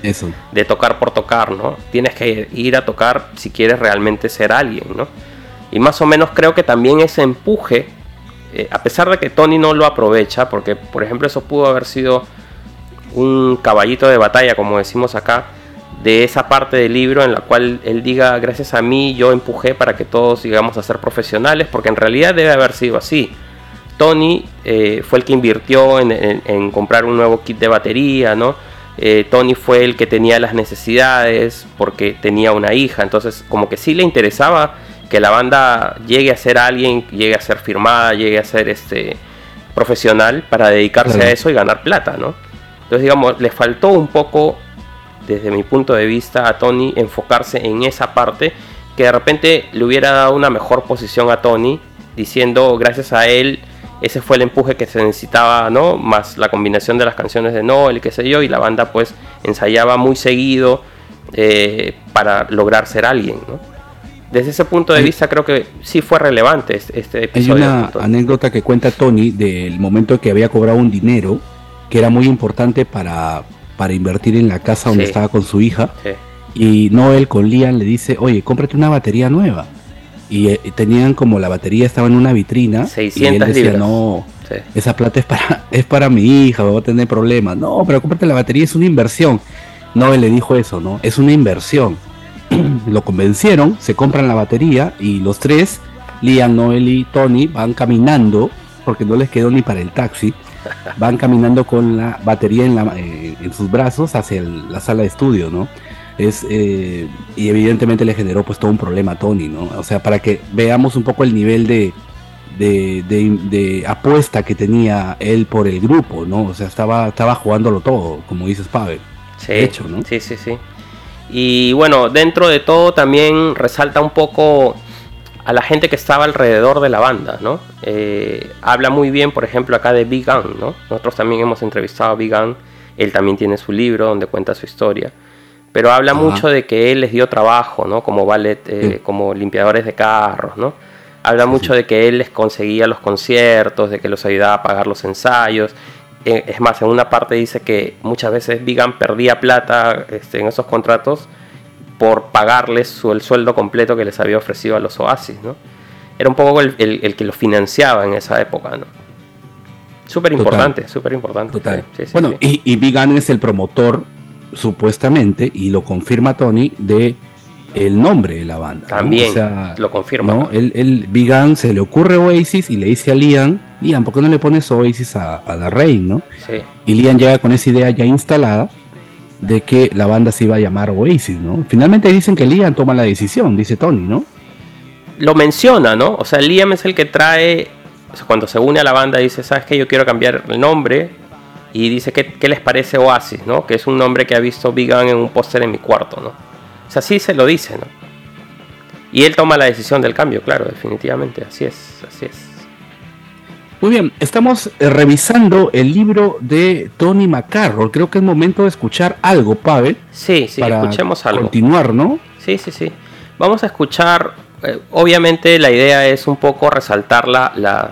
de tocar por tocar, ¿no? Tienes que ir a tocar si quieres realmente ser alguien, ¿no? Y más o menos creo que también ese empuje, eh, a pesar de que Tony no lo aprovecha, porque por ejemplo eso pudo haber sido un caballito de batalla, como decimos acá, de esa parte del libro en la cual él diga, gracias a mí yo empujé para que todos llegamos a ser profesionales, porque en realidad debe haber sido así. Tony eh, fue el que invirtió en, comprar un nuevo kit de batería, ¿no? Eh, Tony fue el que tenía las necesidades porque tenía una hija, entonces como que sí le interesaba que la banda llegue a ser alguien, llegue a ser firmada, llegue a ser este profesional para dedicarse a eso y ganar plata, ¿no? Entonces digamos, le faltó un poco, desde mi punto de vista, a Tony enfocarse en esa parte que de repente le hubiera dado una mejor posición a Tony, diciendo gracias a él ese fue el empuje que se necesitaba, ¿no? Más la combinación de las canciones de Noel, qué sé yo, y la banda pues ensayaba muy seguido eh, para lograr ser alguien, ¿no? Desde ese punto de vista creo que sí fue relevante este, este episodio. Hay una anécdota que cuenta Tony del momento que había cobrado un dinero que era muy importante para para invertir en la casa donde Sí. estaba con su hija. Sí. Y Noel con Liam le dice, oye, cómprate una batería nueva. Y eh, tenían como la batería estaba en una vitrina. y él 600 decía, libras. no, Sí. esa plata es para, es para mi hija, va a tener problemas. No, pero cómprate la batería, es una inversión. Noel le dijo eso, ¿no? Es una inversión. Lo convencieron, se compran la batería y los tres, Liam, Noel y Tony, van caminando, porque no les quedó ni para el taxi, van caminando con la batería en, la- eh, en sus brazos hacia el- la sala de estudio, ¿no? Es, eh, y evidentemente le generó pues todo un problema a Tony, ¿no? O sea, para que veamos un poco el nivel de, de, de- de apuesta que tenía él por el grupo, ¿no? O sea, estaba, estaba jugándolo todo, como dices, Pavel. Sí, de hecho, ¿no? Sí, sí, sí. Y bueno, dentro de todo también resalta un poco a la gente que estaba alrededor de la banda, ¿no? Eh, habla muy bien, por ejemplo, acá de Big Gun, ¿no? Nosotros también hemos entrevistado a Big Gun, él también tiene su libro donde cuenta su historia. Pero habla Ajá. mucho de que él les dio trabajo, ¿no? Como ballet, eh, Sí. como limpiadores de carros, ¿no? Habla mucho de que él les conseguía los conciertos, de que los ayudaba a pagar los ensayos. Eh, Es más, en una parte dice que muchas veces Big Gun perdía plata este, en esos contratos por pagarles su- el sueldo completo que les había ofrecido a los Oasis, ¿no? Era un poco el, el- el que los financiaba en esa época, ¿no? Súper importante, súper importante. Total. Sí, bueno, y, y Big Gun es el promotor, supuestamente, y lo confirma Tony, de el nombre de la banda. ¿no? También O sea, lo confirma. ¿no? Big Gun se le ocurre Oasis y le dice a Liam, Liam, ¿por qué no le pones Oasis a, a la Reign, no? Sí. Y Liam llega con esa idea ya instalada de que la banda se iba a llamar Oasis, ¿no? Finalmente dicen que Liam toma la decisión, dice Tony, ¿no? lo menciona, ¿no? O sea, Liam es el que trae, o sea, cuando se une a la banda, dice, ¿sabes qué? Yo quiero cambiar el nombre. Y dice, ¿qué, qué les parece Oasis, ¿no? Que es un nombre que ha visto Big Gun en un póster en mi cuarto, ¿no? O sea, sí se lo dice, ¿no? Y él toma la decisión del cambio, claro, definitivamente, así es, así es. Muy bien, estamos eh, revisando el libro de Tony McCarroll. Creo que es momento de escuchar algo, Pavel, Sí, sí, para escuchemos algo. continuar, ¿no? Sí, sí, sí. Vamos a escuchar, eh, obviamente la idea es un poco resaltar la, la,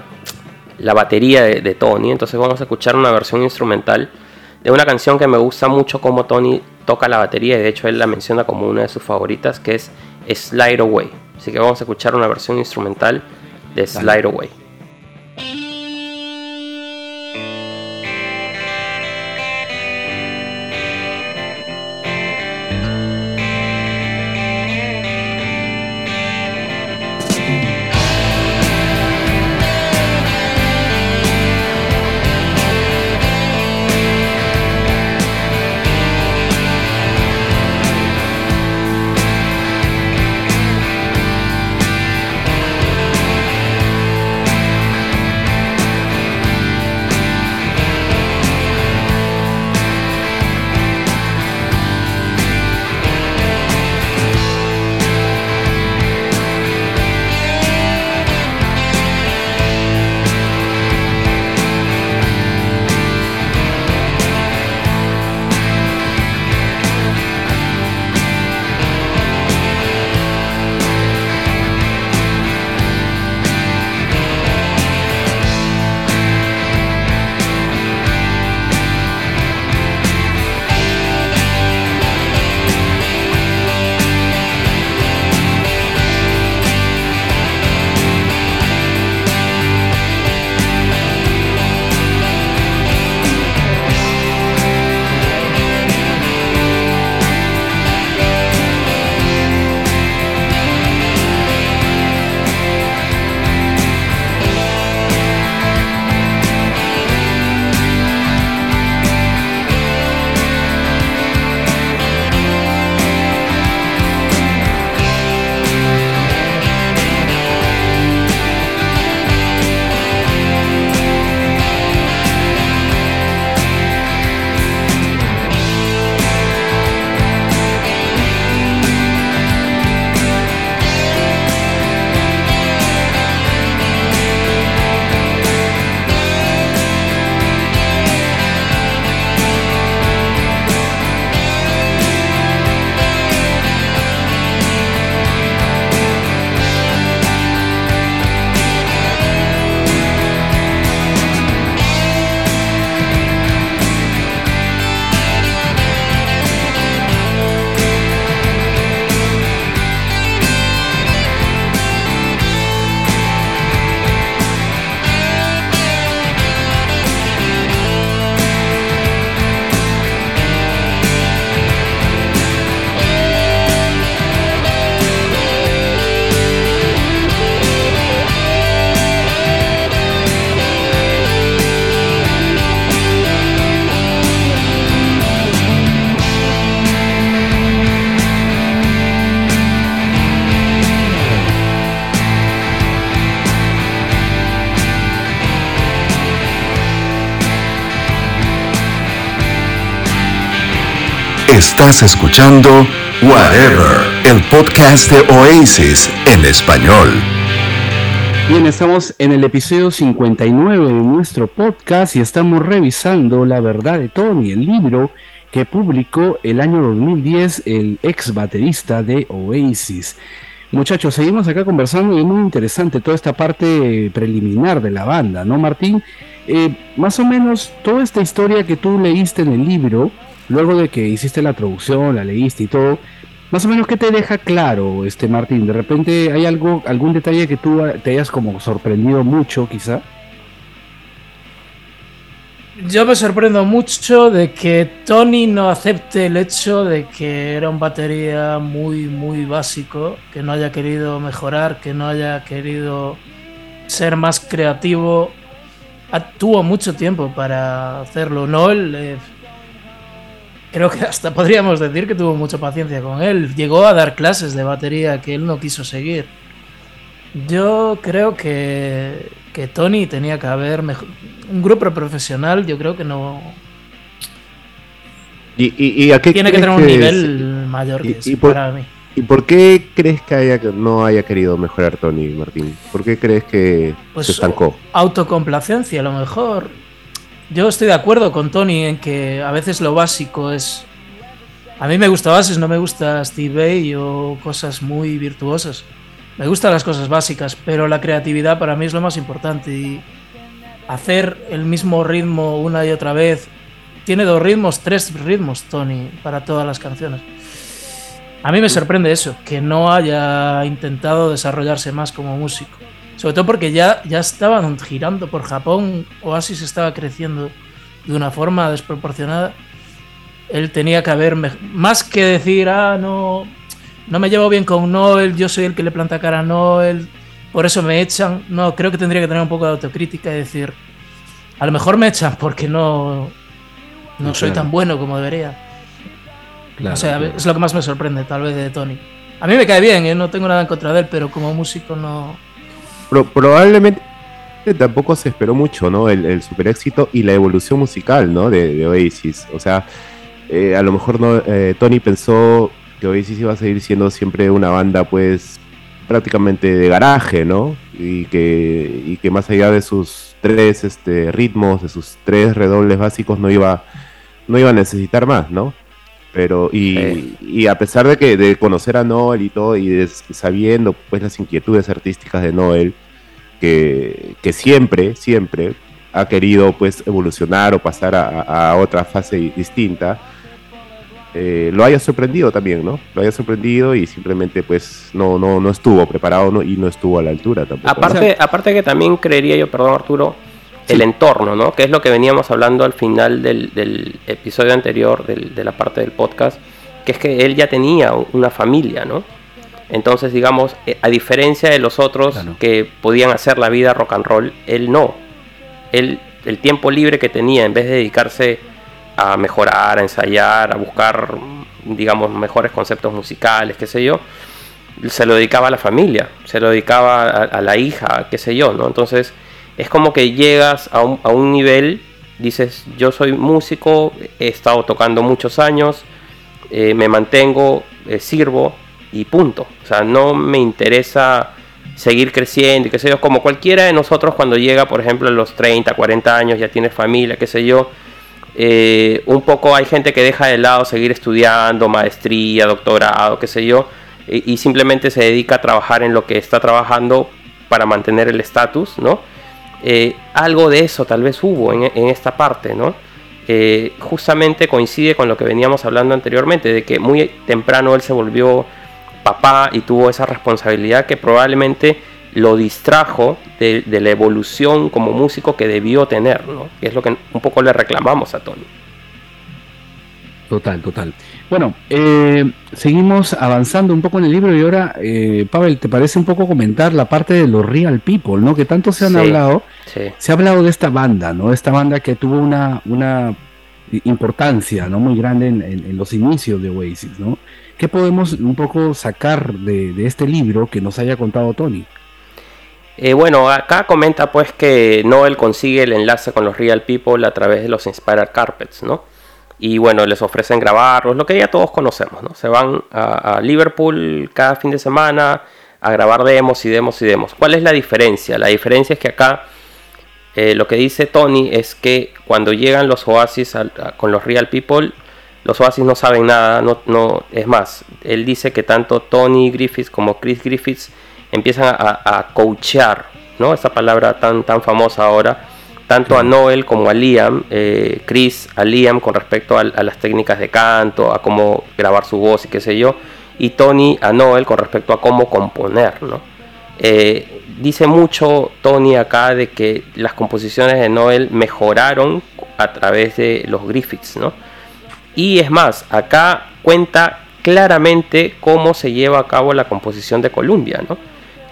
la batería de, de Tony, entonces vamos a escuchar una versión instrumental de una canción que me gusta mucho como Tony toca la batería y de hecho él la menciona como una de sus favoritas que es Slide Away. Así que vamos a escuchar una versión instrumental de Slide Away. Estás escuchando Whatever, el podcast de Oasis en español. Bien, estamos en el episodio 59 de nuestro podcast y estamos revisando La verdad de Tony, el libro que publicó el año 2010 el ex baterista de Oasis. Muchachos, seguimos acá conversando y es muy interesante toda esta parte preliminar de la banda, ¿no, Martín? Eh, más o menos toda esta historia que tú leíste en el libro, luego de que hiciste la traducción, la leíste y todo, más o menos, ¿qué te deja claro, este Martín? De repente hay algo, algún detalle que tú te hayas como sorprendido mucho, quizá. Yo me sorprendo mucho de que Tony no acepte el hecho de que era un batería muy, muy básico, que no haya querido mejorar, que no haya querido ser más creativo. Tuvo mucho tiempo para hacerlo. No, él, creo que hasta podríamos decir que tuvo mucha paciencia con él. Llegó a dar clases de batería que él no quiso seguir. Yo creo que, que Tony tenía que haber un grupo profesional. Yo creo que no. ¿Y, a qué Tiene que tener un nivel mayor que y, para mí. ¿Y por qué crees que haya, no haya querido mejorar Tony, Martín? ¿Por qué crees que pues se estancó? Autocomplacencia, a lo mejor yo estoy de acuerdo con Tony en que a veces lo básico es. A mí me gusta Bases, no me gusta Steve Bay o cosas muy virtuosas. Me gustan las cosas básicas, pero la creatividad para mí es lo más importante. Y hacer el mismo ritmo una y otra vez. Tiene dos ritmos, tres ritmos, Tony, para todas las canciones. A mí me sorprende eso, que no haya intentado desarrollarse más como músico. Sobre todo porque ya, ya estaban girando por Japón, Oasis estaba creciendo de una forma desproporcionada. Él tenía que haber, más que decir, ah, no, no me llevo bien con Noel, yo soy el que le planta cara a Noel, por eso me echan. No, creo que tendría que tener un poco de autocrítica y decir, a lo mejor me echan porque no, no soy tan bueno como debería. o sea, es lo que más me sorprende, tal vez, de Tony. A mí me cae bien, ¿eh? no tengo nada en contra de él, pero como músico no, probablemente tampoco se esperó mucho, ¿no? El, super éxito y la evolución musical, ¿no? De, Oasis. O sea, eh, a lo mejor no, eh, Tony pensó que Oasis iba a seguir siendo siempre una banda, pues, prácticamente de garaje, ¿no? Y que, y que más allá de sus tres este, ritmos, de sus tres redobles básicos, no iba, no iba a necesitar más, ¿no? Pero, y, y, a pesar de que de conocer a Noel y todo, y sabiendo pues las inquietudes artísticas de Noel, que, que, siempre, siempre ha querido pues evolucionar o pasar a, otra fase distinta, eh, lo haya sorprendido también, ¿no? Lo haya sorprendido y simplemente pues no, no, no estuvo preparado y no estuvo a la altura tampoco. Aparte, aparte que también creería yo, perdón Arturo, el entorno, ¿no? Que es lo que veníamos hablando al final del, episodio anterior de la parte del podcast, que es que él ya tenía una familia, ¿no? Entonces, digamos, eh, a diferencia de los otros que podían hacer la vida rock and roll, él no. Él, el tiempo libre que tenía, en vez de dedicarse a mejorar, a ensayar, a buscar, digamos, mejores conceptos musicales, qué sé yo, se lo dedicaba a la familia, se lo dedicaba a, a la hija, qué sé yo, ¿no? Entonces, es como que llegas a un, a un nivel, dices, yo soy músico, he estado tocando muchos años, eh, me mantengo, eh, sirvo y punto. O sea, no me interesa seguir creciendo y qué sé yo, como cualquiera de nosotros cuando llega, por ejemplo, a los 30, 40 años, ya tiene familia, qué sé yo, eh, un poco hay gente que deja de lado seguir estudiando, maestría, doctorado, qué sé yo, y, y simplemente se dedica a trabajar en lo que está trabajando para mantener el estatus, ¿no? Eh, algo de eso tal vez hubo en, esta parte, ¿no? Eh, justamente coincide con lo que veníamos hablando anteriormente, de que muy temprano él se volvió papá y tuvo esa responsabilidad que probablemente lo distrajo de, la evolución como músico que debió tener. Que es lo que un poco le reclamamos a Tony. Total, total. Bueno, eh, seguimos avanzando un poco en el libro y ahora, eh, Pavel, ¿te parece un poco comentar la parte de los Real People, ¿no? Que tanto se han hablado. Se ha hablado de esta banda, ¿no? Esta banda que tuvo una, una importancia, ¿no? Muy grande en, los inicios de Oasis, ¿no? ¿Qué podemos un poco sacar de, este libro que nos haya contado Tony? Eh, bueno, acá comenta pues que Noel consigue el enlace con los Real People a través de los Inspired Carpets, ¿no? Y bueno, les ofrecen grabarlos, lo que ya todos conocemos, ¿no? Se van a, Liverpool cada fin de semana a grabar demos y demos y demos. ¿Cuál es la diferencia? La diferencia es que acá eh, lo que dice Tony es que cuando llegan los Oasis con los Real People, los Oasis no saben nada, no, no, es más, él dice que tanto Tony Griffiths como Chris Griffiths empiezan a, a coachear, ¿no? Esa palabra tan, tan famosa ahora, tanto a Noel como a Liam, eh, Chris a Liam con respecto a, las técnicas de canto, a cómo grabar su voz y qué sé yo, y Tony a Noel con respecto a cómo componer, ¿no? Eh, dice mucho Tony acá de que las composiciones de Noel mejoraron a través de los Griffiths, ¿no? Y es más, acá cuenta claramente cómo se lleva a cabo la composición de Columbia, ¿no?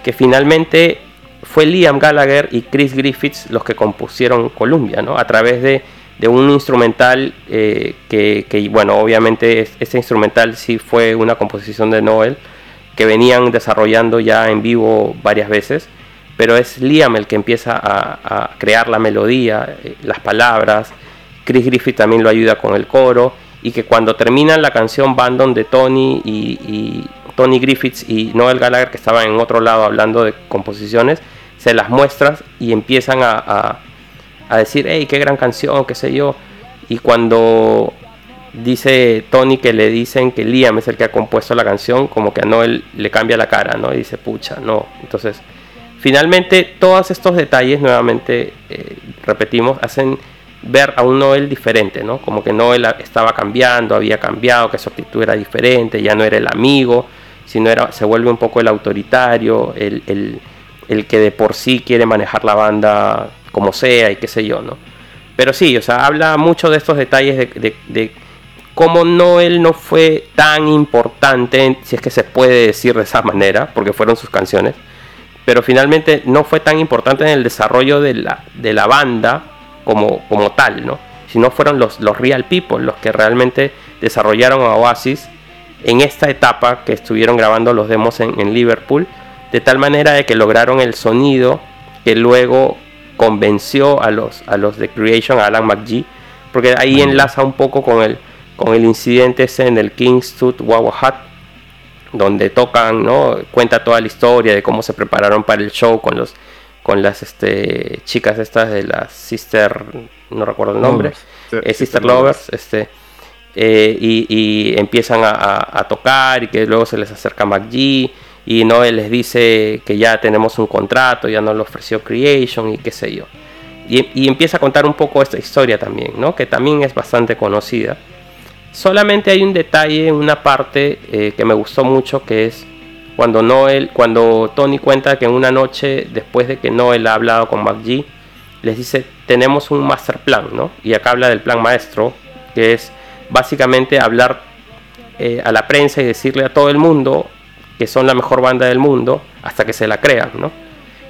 Que finalmente fue Liam Gallagher y Chris Griffiths los que compusieron Columbia, ¿no? A través de, un instrumental eh, que, bueno, obviamente este instrumental sí fue una composición de Noel que venían desarrollando ya en vivo varias veces, pero es Liam el que empieza a, crear la melodía, eh, las palabras, Chris Griffith también lo ayuda con el coro y que cuando terminan la canción van donde Tony y, Tony Griffiths y Noel Gallagher que estaban en otro lado hablando de composiciones, se las muestras y empiezan a, a, decir, hey, qué gran canción, qué sé yo. Y cuando dice Tony que le dicen que Liam es el que ha compuesto la canción, como que a Noel le cambia la cara, ¿no? Y dice, pucha, no. Entonces, finalmente, todos estos detalles, nuevamente, eh, repetimos, hacen ver a un Noel diferente, ¿no? Como que Noel estaba cambiando, había cambiado, que su actitud era diferente, ya no era el amigo, sino era, se vuelve un poco el autoritario, el, el que de por sí quiere manejar la banda como sea y qué sé yo, ¿no? Pero sí, o sea, habla mucho de estos detalles de, de, cómo Noel no fue tan importante, si es que se puede decir de esa manera, porque fueron sus canciones, pero finalmente no fue tan importante en el desarrollo de la, de la banda como, como tal, ¿no? no fueron los, los Real People los que realmente desarrollaron a Oasis en esta etapa que estuvieron grabando los demos en, Liverpool, de tal manera de que lograron el sonido que luego convenció a los, a los de Creation, a Alan McGee, porque ahí enlaza un poco con el, con el incidente ese en el Kingstud Wawa Hut, donde tocan, ¿no? Cuenta toda la historia de cómo se prepararon para el show con los con las este, chicas estas de las Sister, no recuerdo el nombre, eh, Sister Lovers, este, eh, y, empiezan a, tocar y que luego se les acerca McGee y Noel les dice que ya tenemos un contrato, ya nos lo ofreció Creation y qué sé yo. Y, empieza a contar un poco esta historia también, ¿no? que también es bastante conocida. Solamente hay un detalle, una parte eh, que me gustó mucho, que es cuando Noel, cuando Tony cuenta que una noche después de que Noel ha hablado con McGee, les dice tenemos un master plan, ¿no? Y acá habla del plan maestro, que es básicamente hablar eh, a la prensa y decirle a todo el mundo que son la mejor banda del mundo hasta que se la crean, ¿no?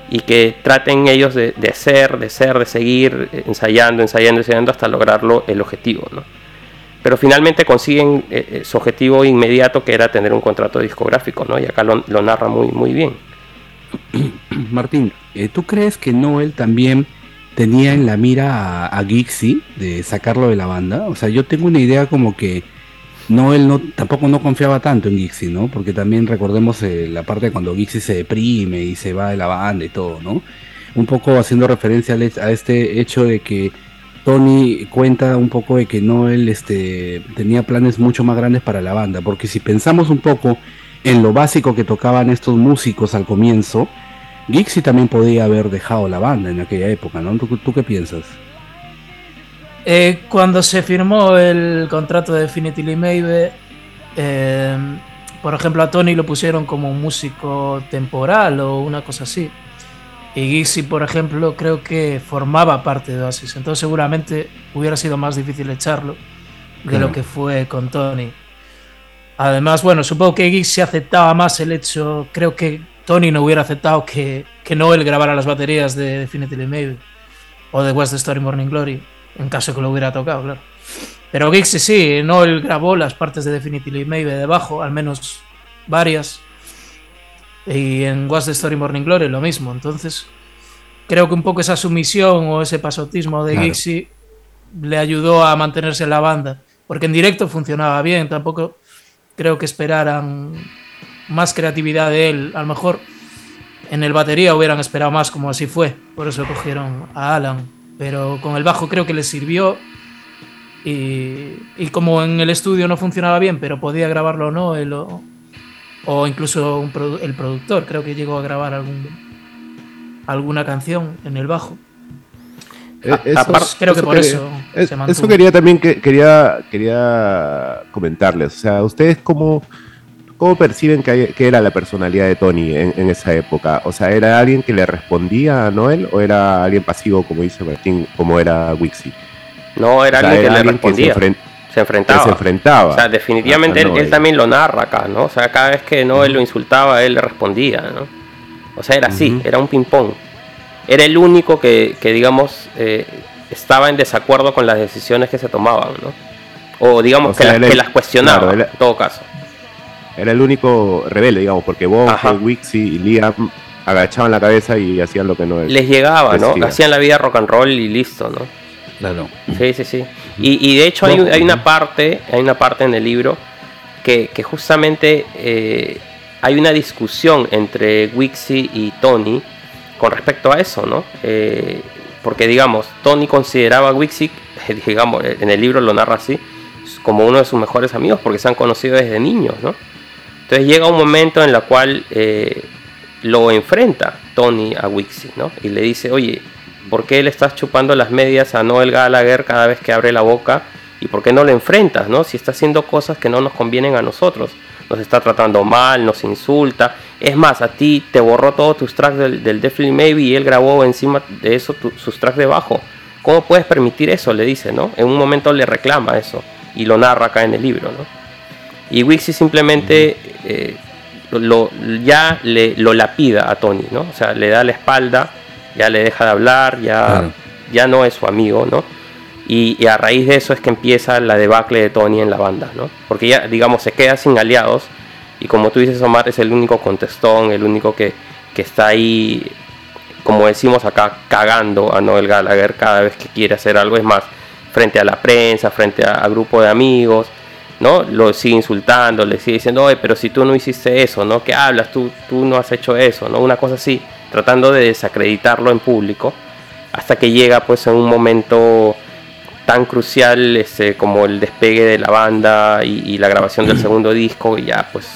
Y que traten ellos de, ser, de ser, de seguir ensayando, ensayando, ensayando hasta lograrlo el objetivo, ¿no? pero finalmente consiguen eh, eh, su objetivo inmediato que era tener un contrato discográfico, ¿no? Y acá lo, narra muy, muy bien. Martín, eh, ¿tú crees que Noel también tenía en la mira a, a Gixi de sacarlo de la banda? O sea, yo tengo una idea como que Noel no, tampoco no confiaba tanto en Gixi, ¿no? Porque también recordemos la parte cuando Gixi se deprime y se va de la banda y todo, ¿no? Un poco haciendo referencia a este hecho de que Tony cuenta un poco de que Noel este, tenía planes mucho más grandes para la banda, porque si pensamos un poco en lo básico que tocaban estos músicos al comienzo, Gixi también podía haber dejado la banda en aquella época, ¿no? ¿Tú, qué piensas? Eh, cuando se firmó el contrato de Definitely Maybe, eh, por ejemplo, a Tony lo pusieron como un músico temporal o una cosa así. Y Gixi, por ejemplo, creo que formaba parte de Oasis, entonces seguramente hubiera sido más difícil echarlo de lo que fue con Tony. Además, bueno, supongo que Gixi aceptaba más el hecho, creo que Tony no hubiera aceptado que, que Noel grabara las baterías de Definitely Maybe o de West Story Morning Glory, en caso que lo hubiera tocado, claro. Pero Gixi sí, Noel grabó las partes de Definitely Maybe debajo, al menos varias y en What's the Story Morning Glory lo mismo. Entonces, creo que un poco esa sumisión o ese pasotismo de claro. le ayudó a mantenerse en la banda. porque en directo funcionaba bien, tampoco creo que esperaran más creatividad de él, a lo mejor en el batería hubieran esperado más como así fue, por eso cogieron a Alan, pero con el bajo creo que le sirvió y, como en el estudio no funcionaba bien, pero podía grabarlo o no, él, o, o incluso el productor creo que llegó a grabar algún, alguna canción en el bajo. Eh, eso, creo que por eso. eso quería también que, quería, quería comentarles. O sea, ¿ustedes cómo, cómo perciben que, era la personalidad de Tony en, esa época? O sea, ¿era alguien que le respondía a Noel o era alguien pasivo, como dice Martín, como era Wixie? No, era alguien que le respondía. se, enfrentaba. se enfrentaba. O sea, definitivamente él, también lo narra acá, ¿no? O sea, cada vez que Noel lo insultaba, él le respondía, ¿no? O sea, era así, era un ping-pong era el único que, digamos, eh, estaba en desacuerdo con las decisiones que se tomaban, ¿no? O digamos que, las cuestionaba, en todo caso. Era el único rebelde, digamos, porque Bob, Wixie y Liam agachaban la cabeza y hacían lo que no Les llegaba, ¿no? Hacían la vida rock and roll y listo, ¿no? Claro. Sí, sí, sí. Y, de hecho hay, hay, una parte, hay una parte en el libro que, justamente eh, hay una discusión entre Wixie y Tony con respecto a eso, ¿no? Eh, porque, digamos, Tony consideraba a Wixic, digamos, en el libro lo narra así, como uno de sus mejores amigos porque se han conocido desde niños, ¿no? Entonces llega un momento en el cual eh, lo enfrenta Tony a Wixic, ¿no? Y le dice, oye, ¿por qué le estás chupando las medias a Noel Gallagher cada vez que abre la boca? ¿Y por qué no le enfrentas, no? Si está haciendo cosas que no nos convienen a nosotros. Nos está tratando mal, nos insulta es más, a ti te borró todos tus tracks del, del Maybe y él grabó encima de eso sus tracks de bajo. ¿Cómo puedes permitir eso? Le dice, ¿no? En un momento le reclama eso y lo narra acá en el libro, ¿no? Y Wixie simplemente eh, lo, ya le, lo lapida a Tony, ¿no? O sea, le da la espalda, ya le deja de hablar, ya, ya no es su amigo, ¿no? Y, y, a raíz de eso es que empieza la debacle de Tony en la banda, ¿no? Porque ya, digamos, se queda sin aliados y como tú dices, Omar, es el único contestón, el único que, está ahí, como decimos acá, cagando a Noel Gallagher cada vez que quiere hacer algo. Es más, frente a la prensa, frente a, grupo de amigos, ¿no? Lo sigue insultando, le sigue diciendo, oye, pero si tú no hiciste eso, ¿no? ¿Qué hablas? Tú, tú no has hecho eso, ¿no? Una cosa así, tratando de desacreditarlo en público, hasta que llega pues en un momento tan crucial este, como el despegue de la banda y, y la grabación del segundo disco, y ya pues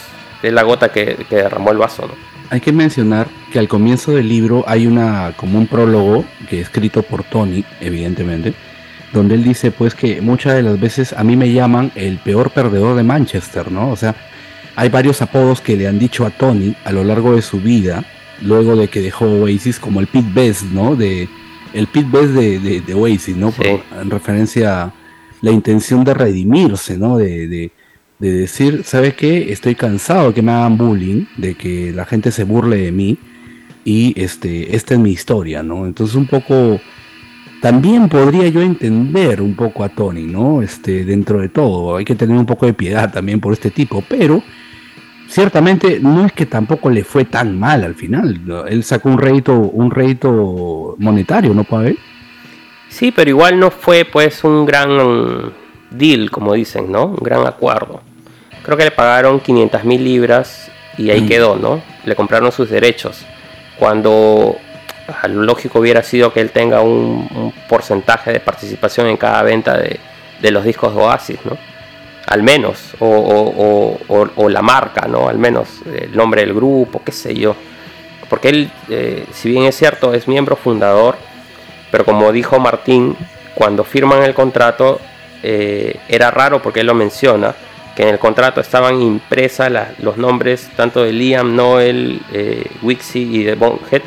es la gota que, derramó el vaso, ¿no? Hay que mencionar que al comienzo del libro hay una como un prólogo que es escrito por Tony, evidentemente, donde él dice pues que muchas de las veces a mí me llaman el peor perdedor de Manchester, ¿no? O sea, hay varios apodos que le han dicho a Tony a lo largo de su vida, luego de que dejó Oasis, como el Pit Best, ¿no? De, el Pit Best de, de, Oasis, ¿no? en referencia a la intención de redimirse, ¿no? de, de decir, ¿sabes qué? Estoy cansado de que me hagan bullying, de que la gente se burle de mí y este, esta es mi historia, ¿no? Entonces un poco, también podría yo entender un poco a Tony, ¿no? Este, dentro de todo, hay que tener un poco de piedad también por este tipo, pero ciertamente no es que tampoco le fue tan mal al final, él sacó un rédito, un rédito monetario, ¿no, ver Sí, pero igual no fue pues un gran deal, como dicen, ¿no? Un gran acuerdo. Creo que le pagaron 500 mil libras y ahí mm. quedó, ¿no? Le compraron sus derechos. Cuando lo lógico hubiera sido que él tenga un, porcentaje de participación en cada venta de, los discos de Oasis, ¿no? Al menos, o, la marca, ¿no? Al menos el nombre del grupo, qué sé yo. Porque él, eh, si bien es cierto, es miembro fundador, pero como dijo Martín, cuando firman el contrato eh, era raro porque él lo menciona, que en el contrato estaban impresas los nombres tanto de Liam, Noel, eh, Wixie y de Bonehead,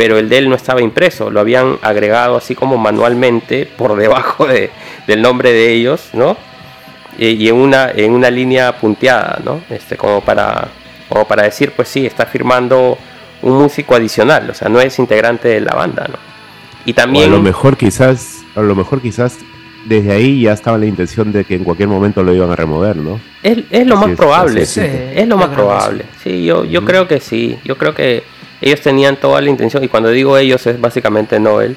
pero el de él no estaba impreso, lo habían agregado así como manualmente por debajo de, del nombre de ellos, ¿no? Y, en, una, en una línea punteada, ¿no? Este, como, para, como para decir, pues sí, está firmando un músico adicional, o sea, no es integrante de la banda, ¿no? Y también... a lo mejor quizás, a lo mejor quizás desde ahí ya estaba la intención de que en cualquier momento lo iban a remover, ¿no? Es, lo más probable, es lo más probable. Sí, yo, yo creo que sí, yo creo que ellos tenían toda la intención, y cuando digo ellos es básicamente Noel,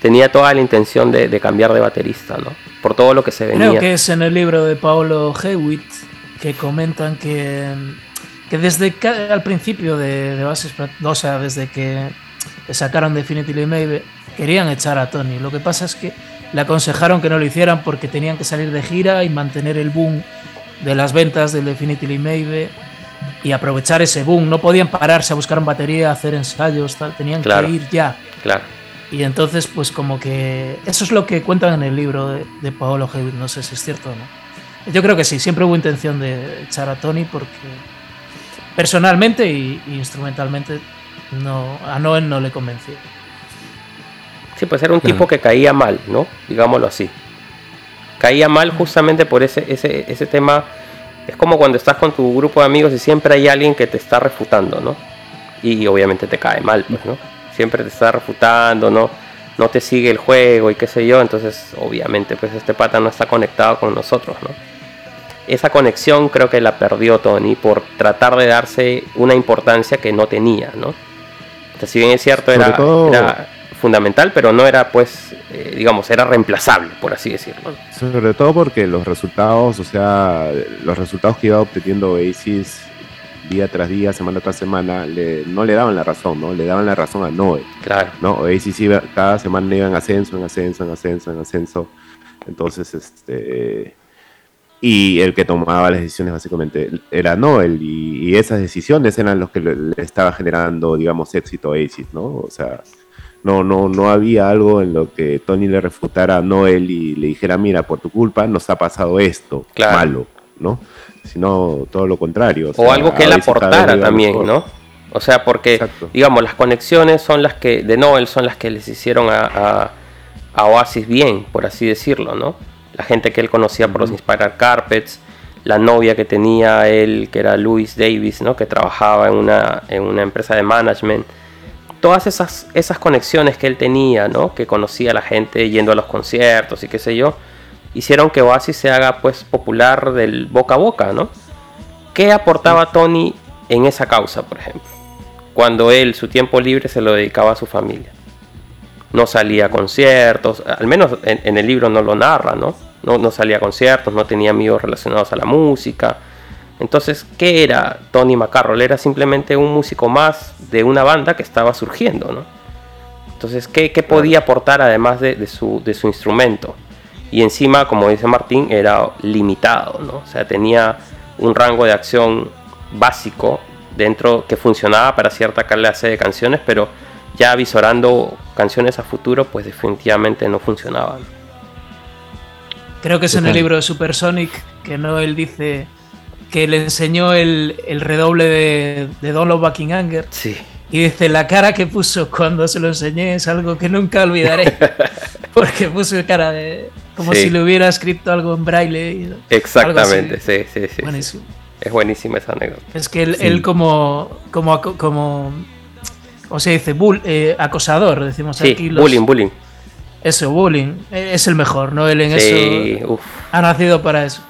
tenía toda la intención de, cambiar de baterista, ¿no? por todo lo que se venía. Creo que es en el libro de Paolo Hewitt que comentan que, que desde ca- al principio de, de Oasis, o sea, desde que sacaron Definitely Maybe, querían echar a Tony. Lo que pasa es que le aconsejaron que no lo hicieran porque tenían que salir de gira y mantener el boom de las ventas del Definitely Maybe y aprovechar ese boom. No podían pararse a buscar batería, hacer ensayos, tal. tenían Claro. que ir ya. Claro. Y entonces, pues como que eso es lo que cuentan en el libro de, de Paolo Hewitt, no sé si es cierto o no. Yo creo que sí, siempre hubo intención de echar a Tony porque personalmente y, y instrumentalmente no, a Noel no le convenció. Sí, pues era un Claro. tipo que caía mal, ¿no? Digámoslo así. Caía mal justamente por ese, ese, ese tema. Es como cuando estás con tu grupo de amigos y siempre hay alguien que te está refutando, ¿no? Y obviamente te cae mal, pues, ¿no? Siempre te está refutando, ¿no? No te sigue el juego y qué sé yo. Entonces, obviamente, pues este pata no está conectado con nosotros, ¿no? Esa conexión creo que la perdió Tony por tratar de darse una importancia que no tenía, ¿no? Sea, si bien es cierto, Sobre era, todo- era fundamental, pero no era, pues, eh, digamos, era reemplazable, por así decirlo. Sobre todo porque los resultados, o sea, los resultados que iba obteniendo Oasis día tras día, semana tras semana, le- no le daban la razón, ¿no? Le daban la razón a Noel, Claro, ¿no? Oasis iba, cada semana iba en ascenso, en ascenso, en ascenso, en ascenso. Entonces, este... Y el que tomaba las decisiones básicamente era Noel, y, y esas decisiones eran los que le, le estaba generando, digamos, éxito a Oasis, ¿no? O sea, no, no, no había algo en lo que Tony le refutara a Noel y le dijera, mira, por tu culpa nos ha pasado esto Claro. malo, ¿no? Sino todo lo contrario. o sea, algo que él aportara también. ¿no? O sea, porque, Exacto. digamos, las conexiones son las que, de Noel, son las que les hicieron a, a- a Oasis bien, por así decirlo, ¿no? La gente que él conocía por los Inspired Carpets, la novia que tenía él, que era Louis Davis, ¿no? Que trabajaba en una, en una empresa de management. Todas esas, esas conexiones que él tenía, ¿no? Que conocía a la gente yendo a los conciertos y qué sé yo, hicieron que Oasis se haga, pues, popular del boca a boca, ¿no? ¿Qué aportaba Tony en esa causa, por ejemplo? Cuando él su tiempo libre se lo dedicaba a su familia. No salía a conciertos, al menos en, en el libro no lo narra, ¿no? ¿no? No salía a conciertos, no tenía amigos relacionados a la música. Entonces, ¿qué era Tony McCarroll? Era simplemente un músico más de una banda que estaba surgiendo, ¿no? Entonces, ¿qué, qué podía aportar además de, de su, de su instrumento? Y encima, como dice Martín, era limitado, ¿no? O sea, tenía un rango de acción básico dentro que funcionaba para cierta clase de canciones, pero ya avisorando canciones a futuro, pues definitivamente no funcionaban. Creo que es en el libro de Supersonic que Noel dice que le enseñó el, el redoble de, de Don't Love Backing Anger Sí, y dice la cara que puso cuando se lo enseñé es algo que nunca olvidaré porque puso cara de como Sí. si le hubiera escrito algo en braille y- exactamente, sí, sí, sí. Buenísimo. Es buenísima esa anécdota. Es que él, Sí. él como como como o se dice bull- eh, acosador decimos Sí, aquí los- bullying, bullying. eso bullying eh, es el mejor no él en eso uf, ha nacido para eso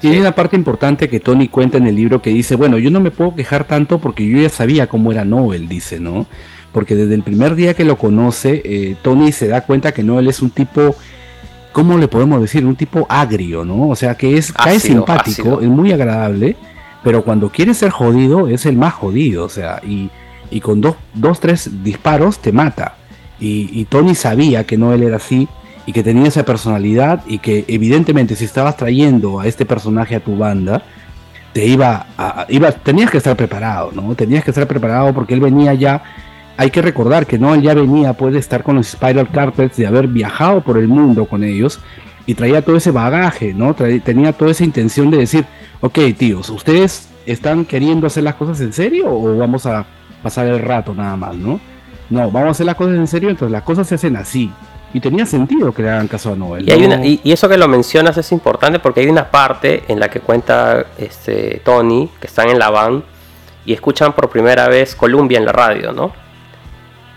Y hay una parte importante que Tony cuenta en el libro que dice, bueno, yo no me puedo quejar tanto porque yo ya sabía cómo era Noel, dice, ¿no? Porque desde el primer día que lo conoce, eh, Tony se da cuenta que Noel es un tipo, ¿cómo le podemos decir? Un tipo agrio, ¿no? O sea, que es, cae simpático, ácido. es muy agradable, pero cuando quiere ser jodido es el más jodido, o sea, y, y con dos, dos, tres disparos te mata. Y, y Tony sabía que Noel era así y que tenía esa personalidad y que evidentemente si estabas trayendo a este personaje a tu banda, te iba a, tenías que estar preparado, ¿no? Tenías que estar preparado porque él venía ya, hay que recordar que Noel ya venía, puede estar con los Spiral Carpets, de haber viajado por el mundo con ellos y traía todo ese bagaje, ¿no? Tenía toda esa intención de decir, ok, tíos, ¿ustedes están queriendo hacer las cosas en serio o vamos a pasar el rato nada más, ¿no? No, vamos a hacer las cosas en serio, entonces las cosas se hacen así. Y tenía sentido que le hagan caso a Noel. Y, hay ¿no? una- y- y eso que lo mencionas es importante porque hay una parte en la que cuenta este, Tony, que están en la van y escuchan por primera vez Columbia en la radio, ¿no?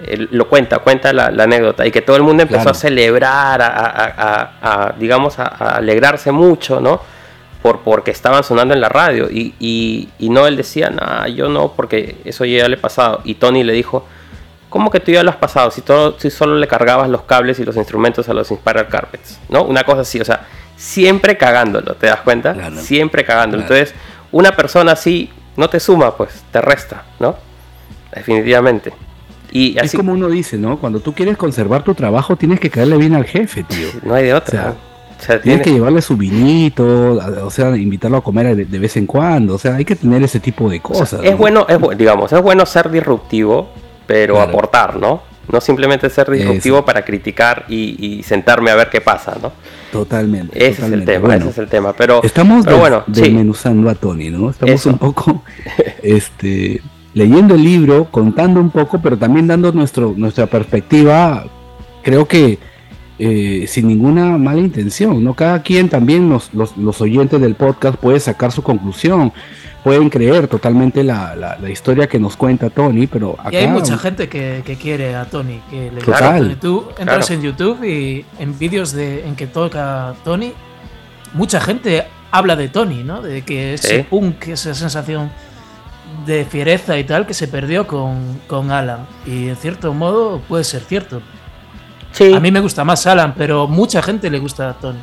Él lo cuenta, cuenta la, la anécdota y que todo el mundo empezó Claro. a celebrar, a, a- a- a, digamos, a, a alegrarse mucho, ¿no? Por, porque estaban sonando en la radio y, y, y Noel decía, nah, yo no, porque eso ya le he pasado. Y Tony le dijo, ¿Cómo que tú ya lo has pasado? Si, todo, si solo le cargabas los cables y los instrumentos a los Inspiral Carpets, ¿no? Una cosa así, o sea, siempre cagándolo, ¿te das cuenta? Claro. Siempre cagándolo. Claro. Entonces, una persona así no te suma, pues, te resta, ¿no? Definitivamente. Y Es como uno dice, ¿no? Cuando tú quieres conservar tu trabajo, tienes que caerle bien al jefe, tío. no hay de otra. O sea, ¿no? O sea, Tienes tiene- que llevarle su vinito, o sea, invitarlo a comer de, de vez en cuando. O sea, hay que tener ese tipo de o sea, cosas. es ¿no? bueno, es digamos, es bueno ser disruptivo, pero Claro. aportar, ¿no? No simplemente ser disruptivo Eso. para criticar y, y sentarme a ver qué pasa, ¿no? Totalmente. Ese es el tema, Bueno, ese es el tema. Pero, Estamos pero des- bueno, sí. desmenuzando a Tony, ¿no? Estamos Eso. un poco este, leyendo el libro, contando un poco, pero también dando nuestro, nuestra perspectiva, creo que eh, sin ninguna mala intención, ¿no? Cada quien también, los, los, los oyentes del podcast, puede sacar su conclusión, pueden creer totalmente la, la, la historia que nos cuenta Tony, pero acá... Y hay mucha gente que, que quiere a Tony, que le Tony. Tú entras Claro. en YouTube y en vídeos de, en que toca Tony, mucha gente habla de Tony, ¿no? De que ese Sí. punk, esa sensación de fiereza y tal que se perdió con, con Alan. Y en cierto modo puede ser cierto. Sí. A mí me gusta más Alan, pero mucha gente le gusta a Tony.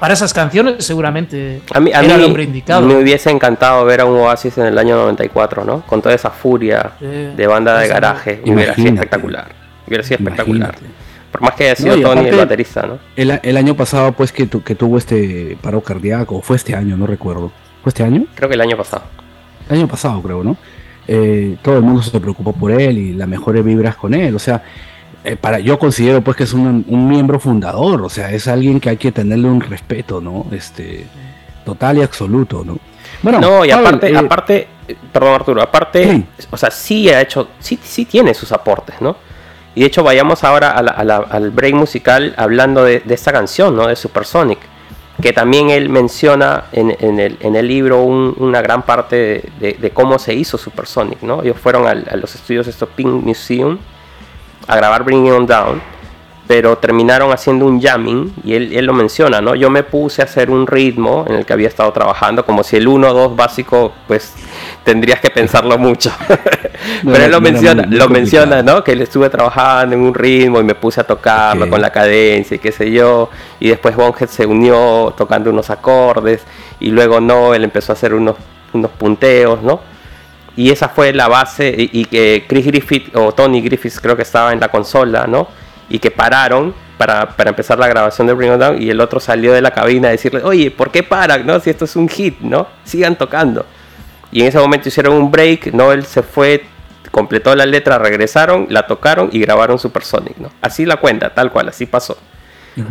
Para esas canciones seguramente A mí, a era mí el hombre indicado. me hubiese encantado ver a un Oasis en el año 94, ¿no? Con toda esa furia Sí. de banda de garaje. Hubiera sido Imagínate. espectacular. Hubiera sido espectacular. Imagínate. Por más que haya sido No, Tony el baterista, ¿no? El, el año pasado, pues, que, tu- que tuvo este paro cardíaco, o fue este año, no recuerdo. ¿Fue este año? Creo que el año pasado. El año pasado, creo, ¿no? Eh, todo el mundo se preocupó por él y las mejores vibras con él. O sea, eh, para yo considero pues que es un, un miembro fundador. O sea, es alguien que hay que tenerle un respeto, ¿no? Este, total y absoluto, ¿no? Bueno, No, y aparte, eh, aparte, perdón Arturo, aparte, Sí. o sea, sí ha hecho, sí, sí tiene sus aportes, ¿no? Y de hecho vayamos ahora a la- a la- al break musical hablando de, de esta canción, ¿no? De Supersonic, que también él menciona en, en el, en el libro un- una gran parte de, de- de cómo se hizo Supersonic, ¿no? Ellos fueron al- a, los estudios de Pink Museum a grabar Bring It On Down, pero terminaron haciendo un jamming y él, él lo menciona, ¿no? Yo me puse a hacer un ritmo en el que había estado trabajando, como si el 1 o 2 básico, pues tendrías que pensarlo mucho. No pero él lo menciona, lo complicado. menciona, ¿no? Que él estuve trabajando en un ritmo y me puse a tocarlo con la cadencia y qué sé yo. Y después Bonhead se unió tocando unos acordes y luego no, él empezó a hacer unos, unos punteos, ¿no? Y esa fue la base y, que Chris Griffith o Tony Griffith creo que estaba en la consola, ¿no? Y que pararon para, para empezar la grabación de Bring It Down y el otro salió de la cabina a decirle, oye, ¿por qué paran? ¿No? Si esto es un hit, ¿no? Sigan tocando. Y en ese momento hicieron un break, ¿no? Él se fue, completó la letra, regresaron, la tocaron y grabaron Supersonic, ¿no? Así la cuenta, tal cual, así pasó.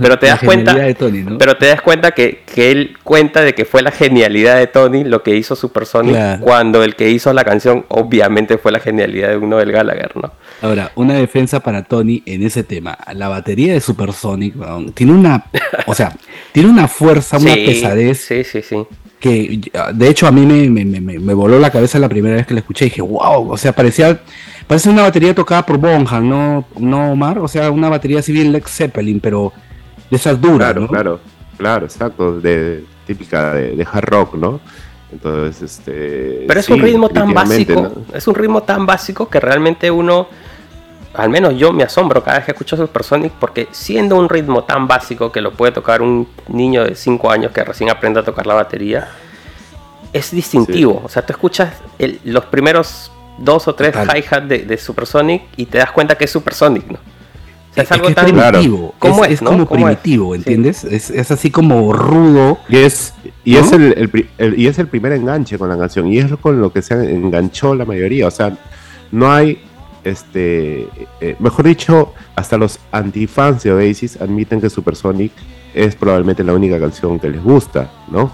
Pero te la das cuenta, de Tony, ¿no? pero te das cuenta que, que él cuenta de que fue la genialidad de Tony lo que hizo Supersonic, Claro. cuando el que hizo la canción obviamente fue la genialidad de un Noel Gallagher, ¿no? Ahora, una defensa para Tony en ese tema. La batería de Supersonic weón, tiene una, o sea, tiene una fuerza, una Sí, pesadez Sí, sí, sí. que de hecho a mí me, me- me- me- voló la cabeza la primera vez que la escuché y dije, wow, o sea, parecía, parece una batería tocada por Bonham, ¿no, no Omar? O sea, una batería así bien Lex Zeppelin, pero de esas duras, Claro, ¿no? claro, claro, exacto, de, típica de, de hard rock, ¿no? Entonces, este... Pero es sí, un ritmo tan básico, ¿no? es un ritmo tan básico que realmente uno, al menos yo me asombro cada vez que escucho Supersonic, porque siendo un ritmo tan básico que lo puede tocar un niño de 5 años que recién aprende a tocar la batería, es distintivo. O sea, tú escuchas el- los primeros dos o tres hi-hat de, de Supersonic y te das cuenta que es Supersonic, ¿no? Es, Es, algo que es tan... primitivo, ¿Cómo es, es, es no? como ¿Cómo es? primitivo, Sí. ¿entiendes? Es, es así como rudo. Y es, y, ¿No? es el, el pri- el- y es el primer enganche con la canción, y es con lo que se enganchó la mayoría. O sea, no hay, este, eh, mejor dicho, hasta los antifans de Oasis admiten que Supersonic es probablemente la única canción que les gusta, ¿no?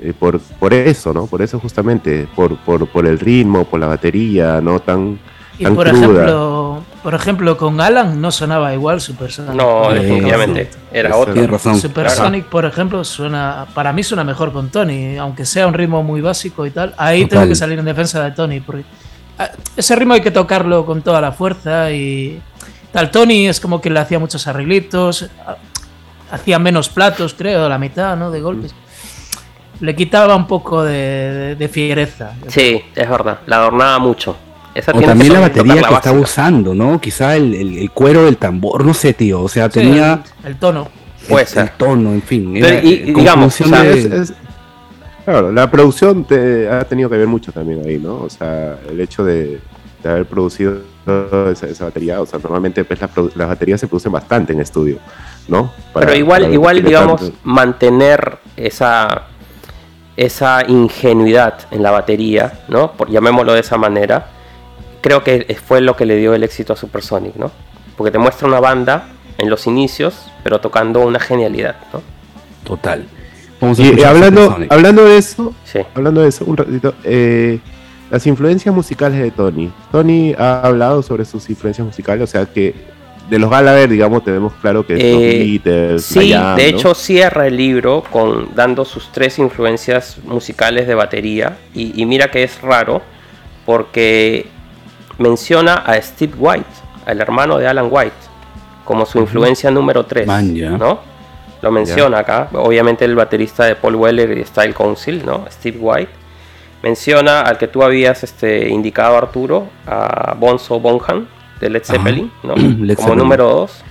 Eh, por, por eso, ¿no? Por eso justamente, por, por, por el ritmo, por la batería, ¿no? Tan, Y tan por cruda. ejemplo, por ejemplo, con Alan no sonaba igual Supersonic. No, Eh, definitivamente. Era Eso. otro. Tienes razón. Supersonic, por ejemplo, suena, para mí suena mejor con Tony, aunque sea un ritmo muy básico y tal. Ahí Total. tengo que salir en defensa de Tony, porque ah, ese ritmo hay que tocarlo con toda la fuerza y tal. Tony es como que le hacía muchos arreglitos, ah, hacía menos platos, creo, la mitad, ¿no? De golpes. Le quitaba un poco de, de- de fiereza. Sí, es verdad. La adornaba mucho. Esa O también la batería la que estaba usando, ¿no? Quizá el, el- el cuero del tambor, no sé, tío. O sea, Sí, tenía... el tono. Puede ser. el tono, en fin. Pero, era, y- y digamos, o sea, de- Es- es- claro, la producción te- ha tenido que ver mucho también ahí, ¿no? O sea, el hecho de, de haber producido esa, esa batería, o sea, normalmente pues, las, las baterías se producen bastante en estudio, ¿no? Para- Pero igual, igual digamos, tanto- mantener esa, esa ingenuidad en la batería, ¿no? Por, llamémoslo de esa manera, creo que fue lo que le dio el éxito a Supersonic, ¿no? Porque te muestra una banda en los inicios, pero tocando una genialidad, ¿no? Total. Vamos a Y, eh, hablando, hablando de eso, Sí. hablando de eso, un ratito, eh, las influencias musicales de Tony. Tony ha hablado sobre sus influencias musicales, o sea que de los Gallagher, digamos, tenemos claro que Eh, Beatles, Sí, de ¿no? hecho cierra el libro con dando sus tres influencias musicales de batería y, y mira que es raro porque menciona a Steve White, al hermano de Alan White, como su influencia número 3, Man, ya. ¿no? Lo menciona acá, obviamente el baterista de Paul Weller y Style Council, ¿no? Steve White. Menciona al que tú habías este, indicado, Arturo, a Bonzo Bonham de Led. Zeppelin, ¿no? Led como Zeppelin. número 2.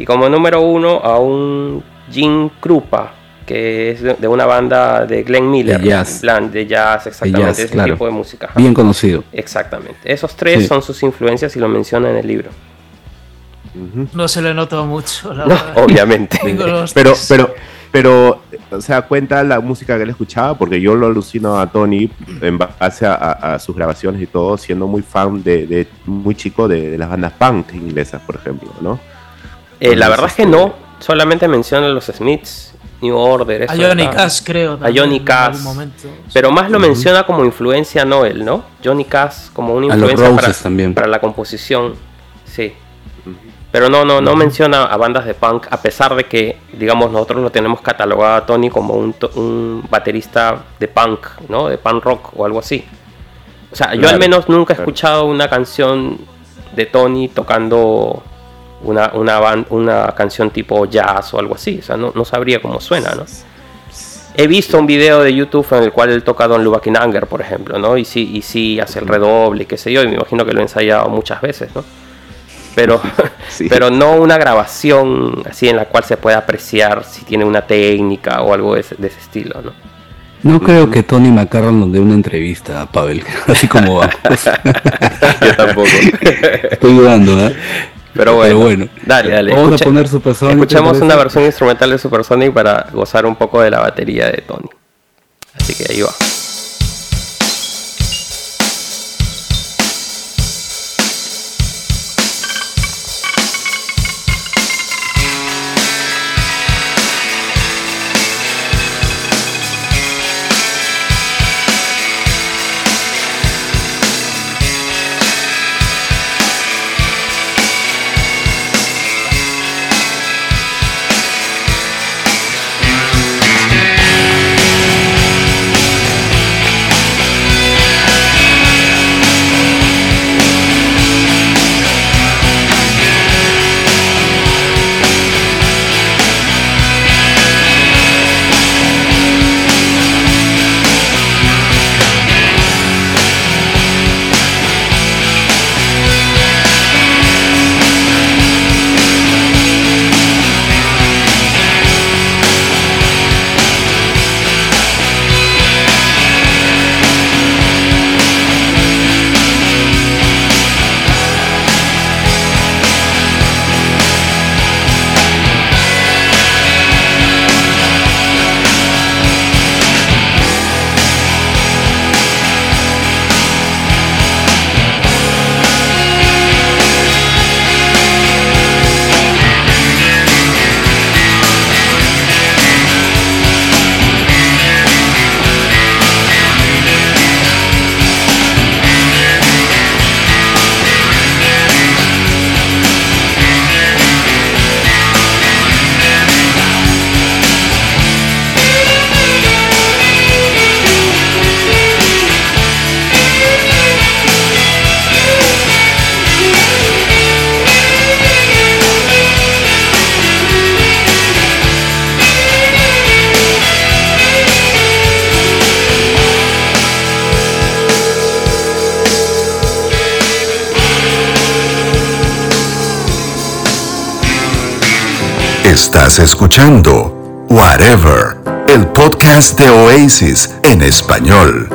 Y como número 1 a un Jim Krupa, que es de, una banda de Glenn Miller. De jazz. En plan, de jazz, exactamente, jazz, ese claro. tipo de música. Bien conocido. Exactamente. Esos tres Sí. son sus influencias y lo menciona en el libro. No se le nota mucho, la No, verdad. obviamente. Pero, pero, pero, o sea, cuenta la música que él escuchaba, porque yo lo alucino a Tony en base a, a- a sus grabaciones y todo, siendo muy fan de, de- muy chico de, de las bandas punk inglesas, por ejemplo, ¿no? Eh, la verdad es que este- no, solamente menciona a los Smiths, New Order, A Johnny está. Cash, creo. también, Johnny momento. Pero más lo menciona como influencia a Noel, ¿no? Johnny Cash como una A los influencia para, también. para la composición, sí. Pero no, no, no menciona a bandas de punk, a pesar de que, digamos, nosotros lo tenemos catalogado a Tony como un, baterista de punk, ¿no? De punk rock o algo así. O sea, yo al menos nunca he claro. escuchado una canción de Tony tocando una, una, ban- una canción tipo jazz o algo así. O sea, no, no sabría cómo suena, ¿no? He visto un video de YouTube en el cual él toca Don Lubakin Anger, por ejemplo, ¿no? Y sí, y sí hace el redoble, y qué sé yo, y me imagino que lo he ensayado muchas veces, ¿no? Pero, Sí. pero no una grabación así en la cual se pueda apreciar si tiene una técnica o algo de ese, de ese estilo, ¿no? No creo que Tony McCarron nos dé una entrevista a Pavel, así como vamos. Yo tampoco. Estoy dudando, ¿eh? Pero bueno, Pero bueno. dale, dale. Vamos Escucha- a poner Supersonic. ¿te Escuchemos parece? una versión instrumental de Supersonic para gozar un poco de la batería de Tony. Así que ahí va. Estás escuchando Whatever, el podcast de Oasis en español.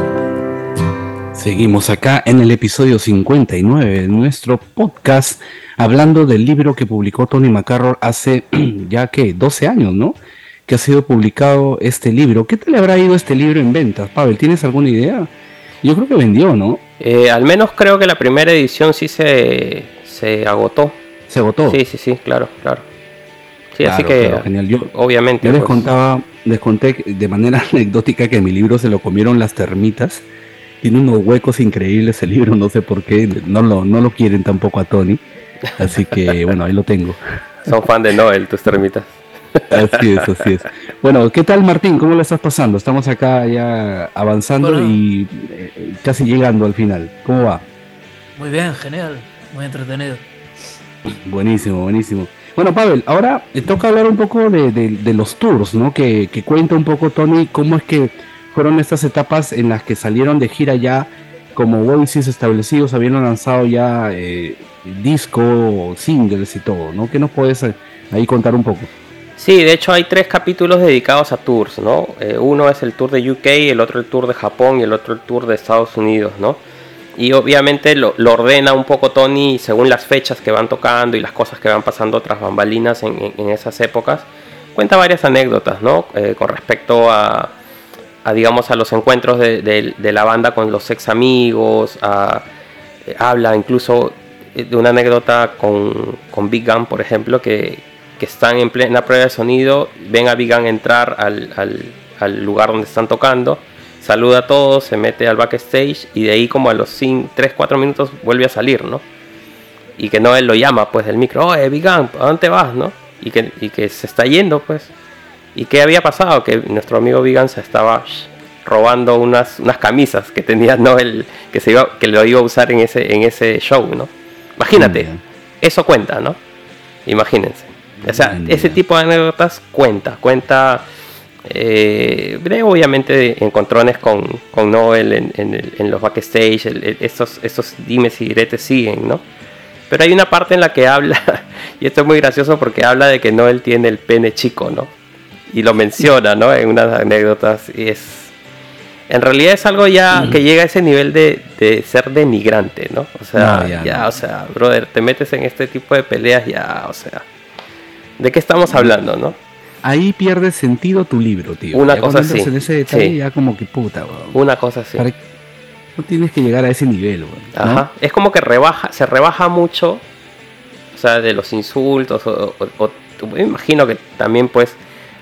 Seguimos acá en el episodio 59 de nuestro podcast hablando del libro que publicó Tony McCarroll hace ya que 12 años, ¿no? Que ha sido publicado este libro. ¿Qué tal le habrá ido este libro en ventas? Pavel, ¿tienes alguna idea? Yo creo que vendió, ¿no? Eh, al menos creo que la primera edición sí se, se agotó. Se agotó. Sí, sí, sí, claro, claro. Sí, Claro, así que claro, genial. Yo, obviamente. yo les pues, contaba, les conté de manera anecdótica que mi libro se lo comieron las termitas. Tiene unos huecos increíbles el libro, no sé por qué, no lo, no lo quieren tampoco a Tony. Así que bueno, ahí lo tengo. Son fan de Noel, tus termitas. Así es, así es. Bueno, ¿qué tal Martín? ¿Cómo le estás pasando? Estamos acá ya avanzando Bueno. y eh, casi llegando al final. ¿Cómo va? Muy bien, genial, muy entretenido. Buenísimo, buenísimo. Bueno, Pavel, ahora toca hablar un poco de los tours, ¿no? Que, que cuenta un poco Tony cómo es que fueron estas etapas en las que salieron de gira ya como Oasis establecidos, habían lanzado ya eh, disco, singles y todo, ¿no? ¿Qué nos puedes eh, ahí contar un poco? Sí, de hecho hay tres capítulos dedicados a tours, ¿no? Eh, uno es el tour de UK, el otro el tour de Japón y el otro el tour de Estados Unidos, ¿no? Y obviamente lo, ordena un poco Tony según las fechas que van tocando y las cosas que van pasando tras bambalinas en, en- esas épocas. Cuenta varias anécdotas, ¿no? Eh, con respecto a, digamos, a los encuentros de, de- la banda con los ex amigos, habla incluso eh, de una anécdota con, con Big Gun, por ejemplo, que, que están en plena prueba de sonido, ven a Big Gun entrar al- al lugar donde están tocando, saluda a todos, se mete al backstage y de ahí como a los 3-4 minutos vuelve a salir, ¿no? Y que Noel lo llama pues del micro, oye Big ¿a dónde vas, no? Y que, y que se está yendo pues. ¿Y qué había pasado? Que nuestro amigo Gun se estaba robando unas, unas camisas que tenía Noel, que, se iba, que lo iba a usar en ese, en ese show, ¿no? Imagínate, eso cuenta, ¿no? Imagínense. O sea, ese tipo de anécdotas cuenta, cuenta eh, de, obviamente encontrones con, con Noel en, en el- en los backstage, el- el- esos, esos dimes y diretes siguen, ¿no? Pero hay una parte en la que habla, y esto es muy gracioso porque habla de que Noel tiene el pene chico, ¿no? Y lo menciona, ¿no? En unas anécdotas, y es... En realidad es algo ya que llega a ese nivel de, de ser denigrante, ¿no? O sea, No, ya, ya, no. o sea, brother, te metes en este tipo de peleas, ya, o sea... ¿De qué estamos hablando, no? Ahí pierde sentido tu libro, tío. Una Ya cosa así, en ese detalle sí. ya como que puta, weón. Una cosa así. Para- No tienes que llegar a ese nivel, weón. ¿no? Ajá. Es como que rebaja, se rebaja mucho, o sea, de los insultos, o, o- o- me imagino que también pues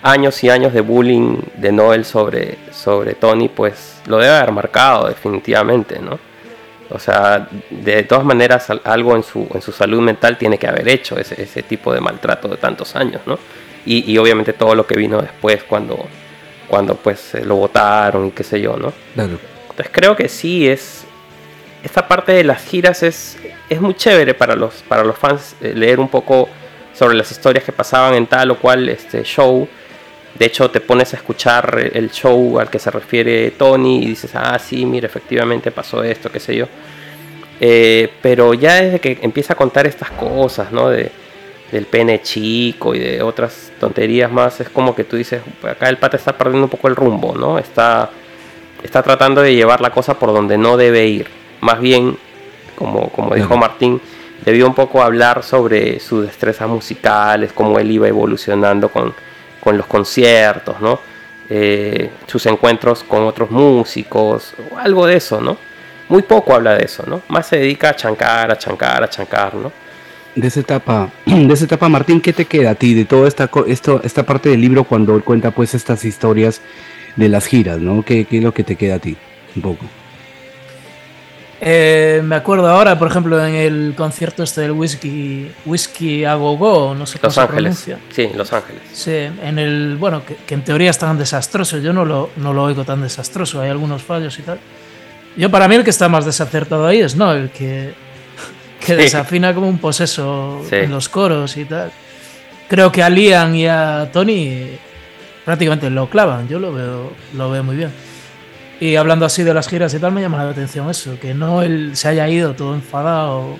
años y años de bullying de Noel sobre, sobre Tony, pues lo debe haber marcado definitivamente, ¿no? O sea, de todas maneras al- algo en su, en su salud mental tiene que haber hecho ese, ese tipo de maltrato de tantos años, ¿no? Y, y obviamente todo lo que vino después cuando, cuando pues eh, lo votaron y qué sé yo, ¿no? Claro. Entonces creo que sí es. Esta parte de las giras es, es muy chévere para los, para los fans eh, leer un poco sobre las historias que pasaban en tal o cual este show. De hecho, te pones a escuchar el show al que se refiere Tony y dices, ah, sí, mira, efectivamente pasó esto, qué sé yo. Eh, pero ya desde que empieza a contar estas cosas, ¿no? De, del pene chico y de otras tonterías más, es como que tú dices, acá el pata está perdiendo un poco el rumbo, ¿no? Está, está tratando de llevar la cosa por donde no debe ir. Más bien, como, como dijo. Martín, debió un poco hablar sobre sus destrezas musicales, cómo él iba evolucionando con, con los conciertos, ¿no? Eh, sus encuentros con otros músicos, o algo de eso, ¿no? Muy poco habla de eso, ¿no? Más se dedica a chancar, a chancar, a chancar, ¿no? De esa etapa, de esa etapa, Martín, ¿qué te queda a ti de toda esta, co- esto, esta parte del libro cuando él cuenta pues estas historias de las giras, ¿no? ¿Qué, qué es lo que te queda a ti? Un poco. Eh, me acuerdo ahora, por ejemplo, en el concierto este del Whisky, Whisky a Go Go, no sé cómo Los se Ángeles. pronuncia. Sí, Los Ángeles. Sí, en el, bueno, que, que en teoría es tan desastroso, yo no lo, no lo oigo tan desastroso, hay algunos fallos y tal. Yo para mí el que está más desacertado ahí es no, el que, que Sí. desafina como un poseso Sí. en los coros y tal. Creo que a Liam y a Tony prácticamente lo clavan, yo lo veo, lo veo muy bien. Y hablando así de las giras y tal, me llama la atención eso, que no él se haya ido todo enfadado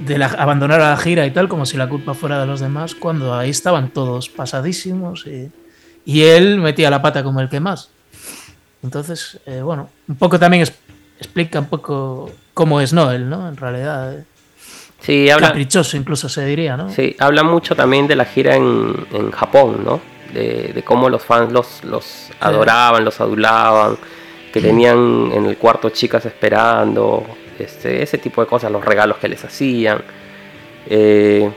de la, abandonar la gira y tal, como si la culpa fuera de los demás, cuando ahí estaban todos pasadísimos y, y él metía la pata como el que más. Entonces, eh, bueno, un poco también es- explica un poco cómo es Noel, ¿no? En realidad, eh, Sí, habla, caprichoso incluso se diría, ¿no? sí, habla mucho también de la gira en, en Japón, ¿no? De, de cómo los fans los, los adoraban, los adulaban, que tenían en el cuarto chicas esperando, este, ese tipo de cosas, los regalos que les hacían. Eh,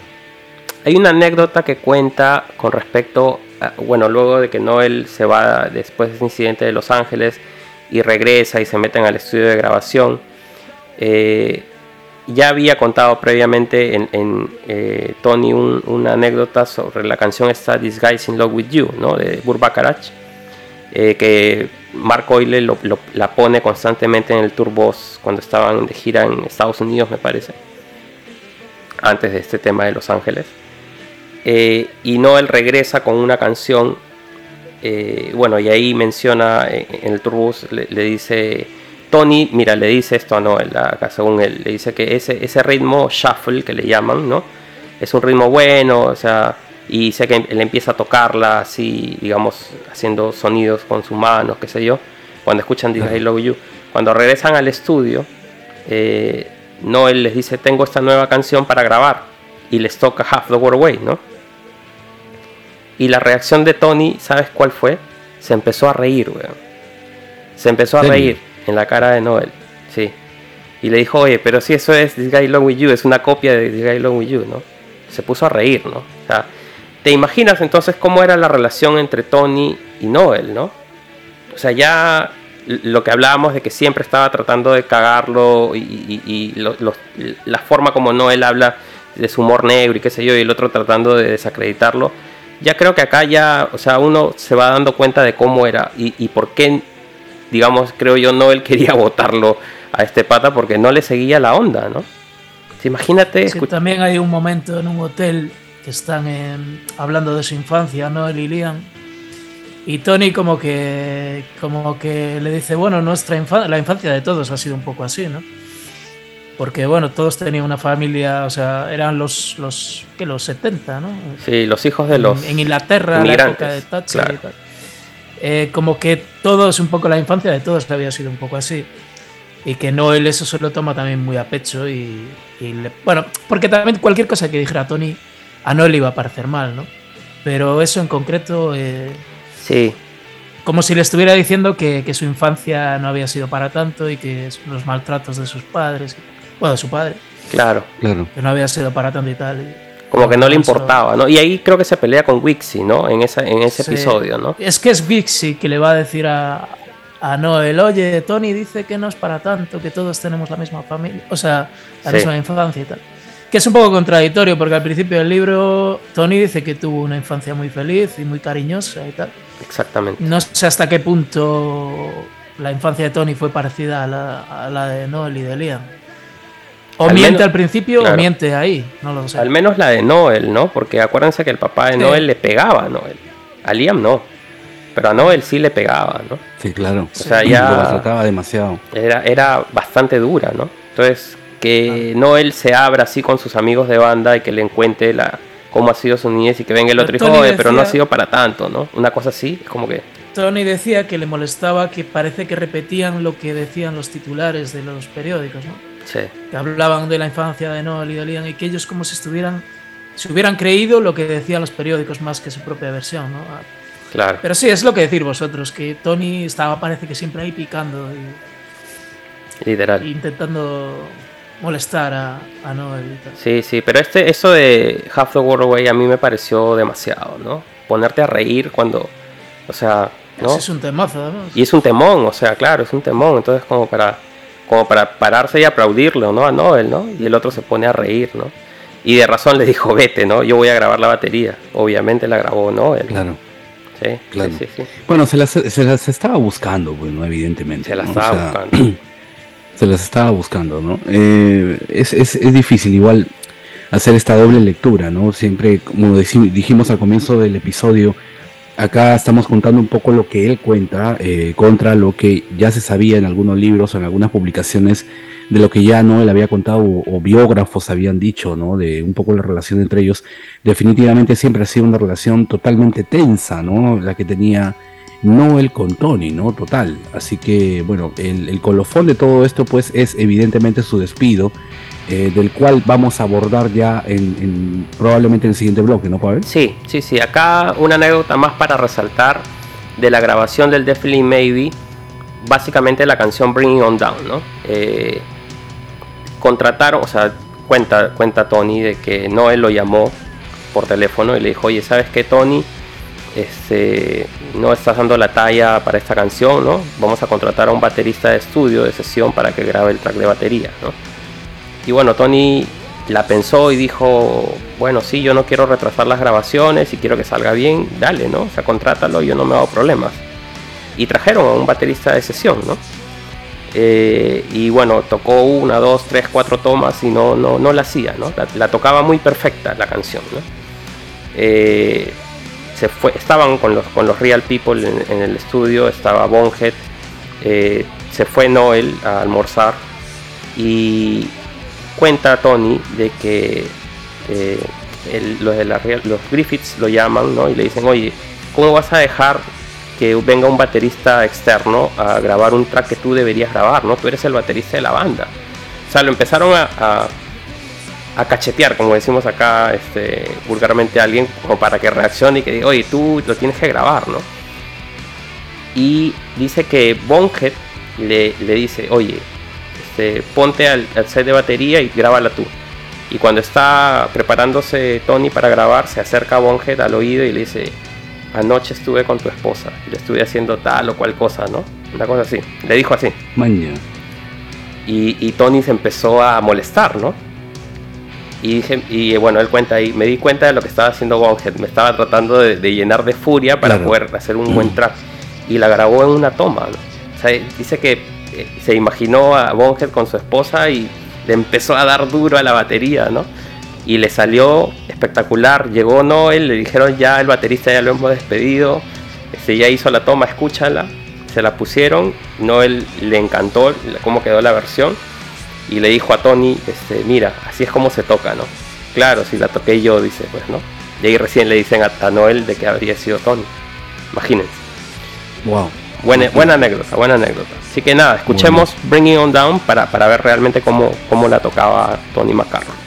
hay una anécdota que cuenta con respecto, a- bueno, luego de que Noel se va después de ese incidente de Los Ángeles y regresa y se meten al estudio de grabación. eh, ya había contado previamente en, eh, Tony un- una anécdota sobre la canción esta This Guy's in Love with You, ¿no? de Burbakarach, eh, que Mark Oile lo- la pone constantemente en el tour bus cuando estaban de gira en Estados Unidos, me parece, antes de este tema de Los Ángeles. Eh, y Noel regresa con una canción, eh, bueno, y ahí menciona eh, en el tour bus, le, dice Tony, mira, le dice esto a Noel, acá según él, le dice que ese, ese ritmo shuffle que le llaman, ¿no? Es un ritmo bueno, o sea, y sé que él empieza a tocarla así, digamos, haciendo sonidos con sus manos, qué sé yo, cuando escuchan This I Love You. Cuando regresan al estudio, eh, Noel les dice, tengo esta nueva canción para grabar, y les toca Half the World Away, ¿no? Y la reacción de Tony, ¿sabes cuál fue? Se empezó a reír, weón. Se empezó a ¿Serio? reír en la cara de Noel, sí. Y le dijo, oye, pero si eso es This Guy Long With You, es una copia de This Guy Long With You, ¿no? Se puso a reír, ¿no? O sea, ¿te imaginas entonces cómo era la relación entre Tony y Noel, ¿no? O sea, ya lo que hablábamos de que siempre estaba tratando de cagarlo y, y- y lo- los- la forma como Noel habla de su humor negro y qué sé yo, y el otro tratando de desacreditarlo, ya creo que acá ya, o sea, uno se va dando cuenta de cómo era y, y por qué, digamos, creo yo, Noel quería votarlo a este pata porque no le seguía la onda, ¿no? Sí, Imagínate, Es que escu- también hay un momento en un hotel que están hablando de su infancia, Noel y Liam. Y Tony como que como que le dice, bueno, nuestra infancia, la infancia de todos ha sido un poco así, ¿no? Porque bueno, todos tenían una familia, o sea, eran los los que los 70, ¿no? sí, los hijos de los... en, en Inglaterra, la época de Thatcher claro. y tal. Eh, como que todos, un poco la infancia de todos había sido un poco así. Y que Noel eso se lo toma también muy a pecho. Y, y le- bueno, porque también cualquier cosa que dijera Tony a Noel iba a parecer mal, ¿no? Pero eso en concreto, eh, Sí, como si le estuviera diciendo que, que su infancia no había sido para tanto y que los maltratos de sus padres, bueno, de su padre, claro. Claro. que no había sido para tanto y tal. y- Como que no le importaba, ¿no? Y ahí creo que se pelea con Wixie, ¿no? En, esa, en ese Sí. episodio, ¿no? Es que es Vixie que le va a decir a, a Noel, oye, Tony dice que no es para tanto, que todos tenemos la misma familia, o sea, la Sí. misma infancia y tal. Que es un poco contradictorio porque al principio del libro Tony dice que tuvo una infancia muy feliz y muy cariñosa y tal. Exactamente. No sé hasta qué punto la infancia de Tony fue parecida a la, a la de Noel y de Liam. O Al miente menos- al principio claro. o miente ahí, no lo sé. Al menos la de Noel, ¿no? Porque acuérdense que el papá de Sí. Noel le pegaba a Noel. A Liam no. Pero a Noel sí le pegaba, ¿no? Sí, claro. O sea, Lo ya maltrataba demasiado. era, era bastante dura, ¿no? Entonces, que Noel se abra así con sus amigos de banda y que le cuente la, cómo ha sido su niñez y que venga el otro y "Oye, pero no ha sido para tanto, ¿no? Una cosa así, es como que... Tony decía que le molestaba que parece que repetían lo que decían los titulares de los periódicos, ¿no? Sí, que hablaban de la infancia de Noel y de Liam y que ellos como si estuvieran si hubieran creído lo que decían los periódicos más que su propia versión, ¿no? claro. Pero sí, es lo que decir vosotros, que Tony estaba parece que siempre ahí picando y, Literal. y intentando molestar a, a Noel y tal. Sí, sí, pero este, eso de Half the World Away a mí me pareció demasiado, ¿no? Ponerte a reír cuando, o sea, ¿no? Ese es un temazo, además. Y es un temón, o sea, claro, es un temón, entonces como para, como para pararse y aplaudirlo, ¿no? A Noel, ¿no? Y el otro se pone a reír, ¿no? Y de razón le dijo, vete, ¿no? Yo voy a grabar la batería. Obviamente la grabó Noel. Claro. Sí, Claro. sí, sí. Bueno, se las, se las estaba buscando, bueno, evidentemente. Se la ¿no? O estaba sea, buscando. Se las estaba buscando, ¿no? Eh, es, es, es difícil igual hacer esta doble lectura, ¿no? Siempre, como dijimos al comienzo del episodio, acá estamos contando un poco lo que él cuenta eh, contra lo que ya se sabía en algunos libros o en algunas publicaciones de lo que ya no él había contado o, biógrafos habían dicho, ¿no? De un poco la relación entre ellos. Definitivamente siempre ha sido una relación totalmente tensa, ¿no? La que tenía Noel con Tony, ¿no? Total. Así que, bueno, el, colofón de todo esto, pues, es evidentemente su despido, eh, del cual vamos a abordar ya en, probablemente en el siguiente bloque, ¿no, Pavel? Sí, sí, sí. Acá una anécdota más para resaltar de la grabación del Definitely Maybe, básicamente la canción Bringing On Down, ¿no? Eh, contrataron, o sea, cuenta, cuenta Tony de que Noel lo llamó por teléfono y le dijo, oye, ¿sabes qué, Tony? Este, no estás dando la talla para esta canción, ¿no? Vamos a contratar a un baterista de estudio, de sesión, para que grabe el track de batería, ¿no? Y bueno, Tony la pensó y dijo, bueno, sí, yo no quiero retrasar las grabaciones y quiero que salga bien, dale, ¿no? O sea, contrátalo, yo no me hago problemas. Y trajeron a un baterista de sesión, ¿no? Eh, y bueno, tocó una, dos, tres, cuatro tomas y no, no, no la hacía, ¿no? La, tocaba muy perfecta la canción, ¿no? Eh, se fue, estaban con los, con los Real People en, el estudio, estaba Bonhead, eh, se fue Noel a almorzar y cuenta Tony de que los de la los Griffiths lo llaman ¿no? y le dicen, oye, ¿cómo vas a dejar que venga un baterista externo a grabar un track que tú deberías grabar, ¿no? Tú eres el baterista de la banda. O sea, lo empezaron a, a, cachetear, como decimos acá este, vulgarmente a alguien, como para que reaccione y que diga, oye, tú lo tienes que grabar, ¿no? Y dice que Bonhead le, le dice, oye, este, ponte al, al set de batería y grábala tú. Y cuando está preparándose Tony para grabar, se acerca a Bonhead al oído y le dice, anoche estuve con tu esposa y le estuve haciendo tal o cual cosa, ¿no? Una cosa así. Le dijo así. Y, y, Tony se empezó a molestar, ¿no? Y, y bueno, él cuenta ahí, me di cuenta de lo que estaba haciendo Bonhead. Me estaba tratando de, llenar de furia para poder hacer un buen track. Y la grabó en una toma, ¿no? O sea, dice que se imaginó a Bonhead con su esposa y le empezó a dar duro a la batería, ¿no? y le salió espectacular. Llegó Noel, le dijeron ya el baterista ya lo hemos despedido, este, ya hizo la toma, escúchala. Se la pusieron, Noel le encantó cómo quedó la versión y le dijo a Tony, este, mira, así es como se toca, ¿no? Claro, si la toqué yo, dice, pues, ¿no? Y ahí recién le dicen a, Noel de que habría sido Tony. Imagínense. Wow. Buena, buena anécdota, buena anécdota. Así que nada, escuchemos Bringing On Down para, para ver realmente cómo, cómo la tocaba Tony McCarron.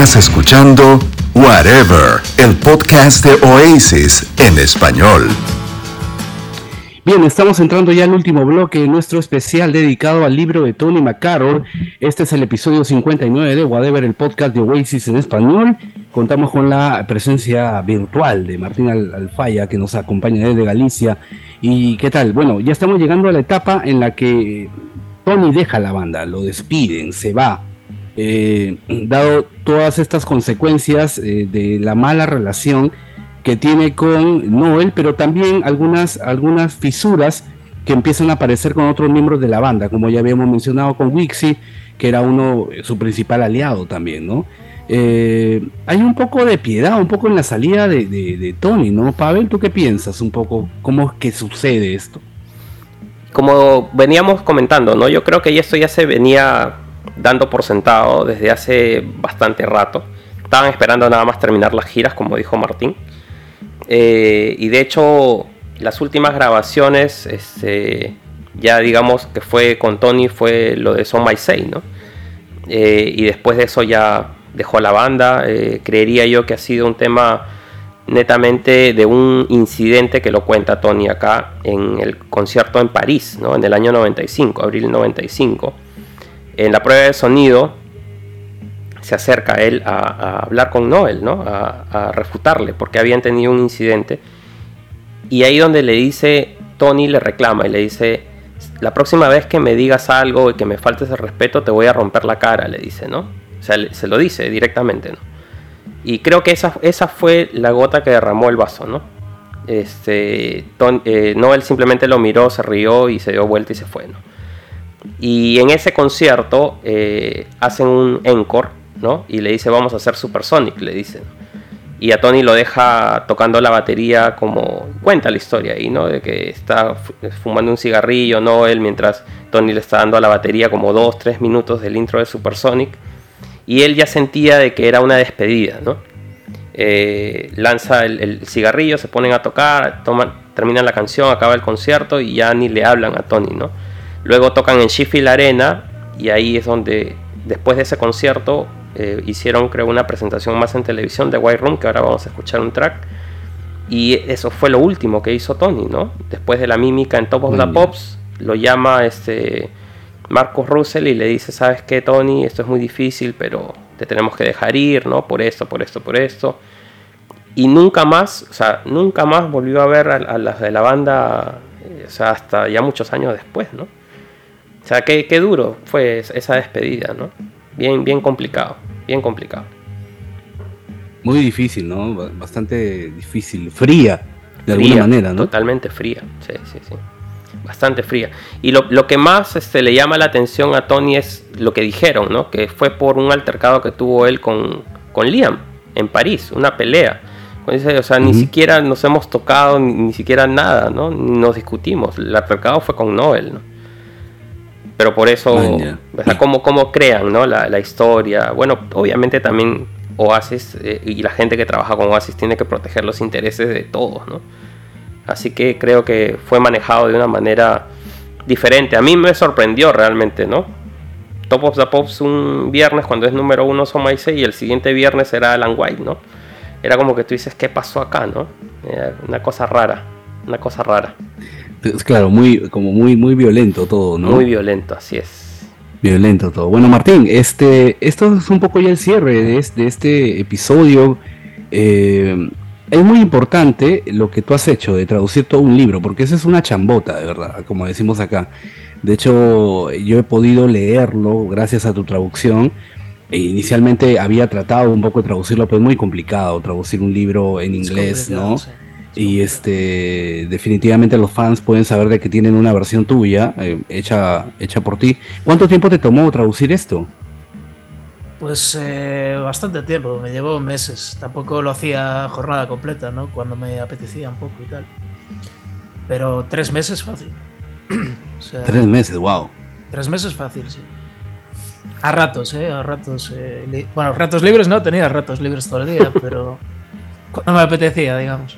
Estás escuchando Whatever, el podcast de Oasis en español. Bien, estamos entrando ya al último bloque de nuestro especial dedicado al libro de Tony McCarroll. Este es el episodio 59 de Whatever, el podcast de Oasis en español. contamos con la presencia virtual de Martín Alfaya, que nos acompaña desde Galicia. ¿Y qué tal? Bueno, ya estamos llegando a la etapa en la que Tony deja la banda, lo despiden, se va. Eh, dado todas estas consecuencias eh, de la mala relación que tiene con Noel, pero también algunas, algunas fisuras que empiezan a aparecer con otros miembros de la banda, como ya habíamos mencionado con Wixie, que era uno, su principal aliado también, ¿no? Eh, hay un poco de piedad, un poco en la salida de, Tony, ¿no? Pavel, ¿tú qué piensas un poco? ¿Cómo es que sucede esto? Como veníamos comentando, ¿no? Yo creo que esto ya se venía dando por sentado desde hace bastante rato. Estaban esperando nada más terminar las giras, como dijo Martín. Eh, y de hecho, las últimas grabaciones, este, ya digamos que fue con Tony, fue lo de Son My Say, ¿no? Eh, y después de eso ya dejó la banda. Eh, creería yo que ha sido un tema netamente de un incidente que lo cuenta Tony acá en el concierto en París, ¿no? en el año 95, abril 95. En la prueba de sonido se acerca él a, hablar con Noel, ¿no? A, refutarle, porque habían tenido un incidente. Y ahí donde le dice, Tony le reclama y le dice, la próxima vez que me digas algo y que me faltes el respeto, te voy a romper la cara, le dice, ¿no? O sea, se lo dice directamente, ¿no? Y creo que esa, esa fue la gota que derramó el vaso, ¿no? Este, eh, Noel simplemente lo miró, se rió y se dio vuelta y se fue, ¿no? Y en ese concierto eh, hacen un encore, ¿no? Y le dice, vamos a hacer Supersonic, le dicen. Y a Tony lo deja tocando la batería como cuenta la historia ahí, ¿no? De que está fumando un cigarrillo, Noel, mientras Tony le está dando a la batería como 2-3 minutos del intro de Supersonic y él ya sentía de que era una despedida, ¿no? Eh, lanza el, cigarrillo, se ponen a tocar, toman, terminan la canción, acaba el concierto y ya ni le hablan a Tony, ¿no? Luego tocan en Sheffield Arena y ahí es donde, después de ese concierto, eh, hicieron creo una presentación más en televisión de White Room, que ahora vamos a escuchar un track. Y eso fue lo último que hizo Tony, ¿no? Después de la mímica en Top of the Pops, lo llama este Marcos Russell y le dice, ¿sabes qué, Tony? Esto es muy difícil, pero te tenemos que dejar ir, ¿no? Por esto, por esto, por esto. Y nunca más, o sea, nunca más volvió a ver a, las de la banda, eh, o sea, hasta ya muchos años después, ¿no? O sea, qué, qué duro fue esa despedida, ¿no? Bien, bien complicado, bien complicado. Muy difícil, ¿no? Bastante difícil, fría, de alguna manera, ¿no? Totalmente fría, sí, sí, sí bastante fría. Y lo, que más este, le llama la atención a Tony es lo que dijeron, ¿no? Que fue por un altercado que tuvo él con, con Liam en París, una pelea. O sea, ni siquiera nos hemos tocado, ni, siquiera nada, ¿no? Ni nos discutimos. El altercado fue con Noel, ¿no? Pero por eso, o sea, ¿cómo, cómo crean, ¿no? La, la, historia. Bueno, obviamente también Oasis eh, y la gente que trabaja con Oasis tiene que proteger los intereses de todos, ¿no? Así que creo que fue manejado de una manera diferente. A mí me sorprendió realmente, ¿no? Top of the Pops un viernes cuando es número uno Son y el siguiente viernes era Alan White, ¿no? Era como que tú dices, ¿qué pasó acá, no? una cosa rara, una cosa rara. Es claro, muy, como muy, muy violento todo, ¿no? Muy violento, así es. Violento todo. Bueno, Martín, este, esto es un poco ya el cierre de este, de este episodio. Eh, es muy importante lo que tú has hecho de traducir todo un libro, porque esa es una chambota, de verdad, como decimos acá. De hecho, yo he podido leerlo gracias a tu traducción. E inicialmente había tratado un poco de traducirlo, pero es muy complicado traducir un libro en inglés, ¿no? Y este, definitivamente los fans pueden saber de que tienen una versión tuya eh, hecha, hecha por ti. ¿Cuánto tiempo te tomó traducir esto? Pues eh, bastante tiempo, me llevó meses. Tampoco lo hacía jornada completa, ¿no? Cuando me apetecía un poco y tal. Pero tres meses fácil. tres meses, wow. Tres meses fácil, sí. A ratos, ¿eh? A ratos. Eh, bueno, ratos libres no, tenía ratos libres todo el día, pero cuando me apetecía, digamos.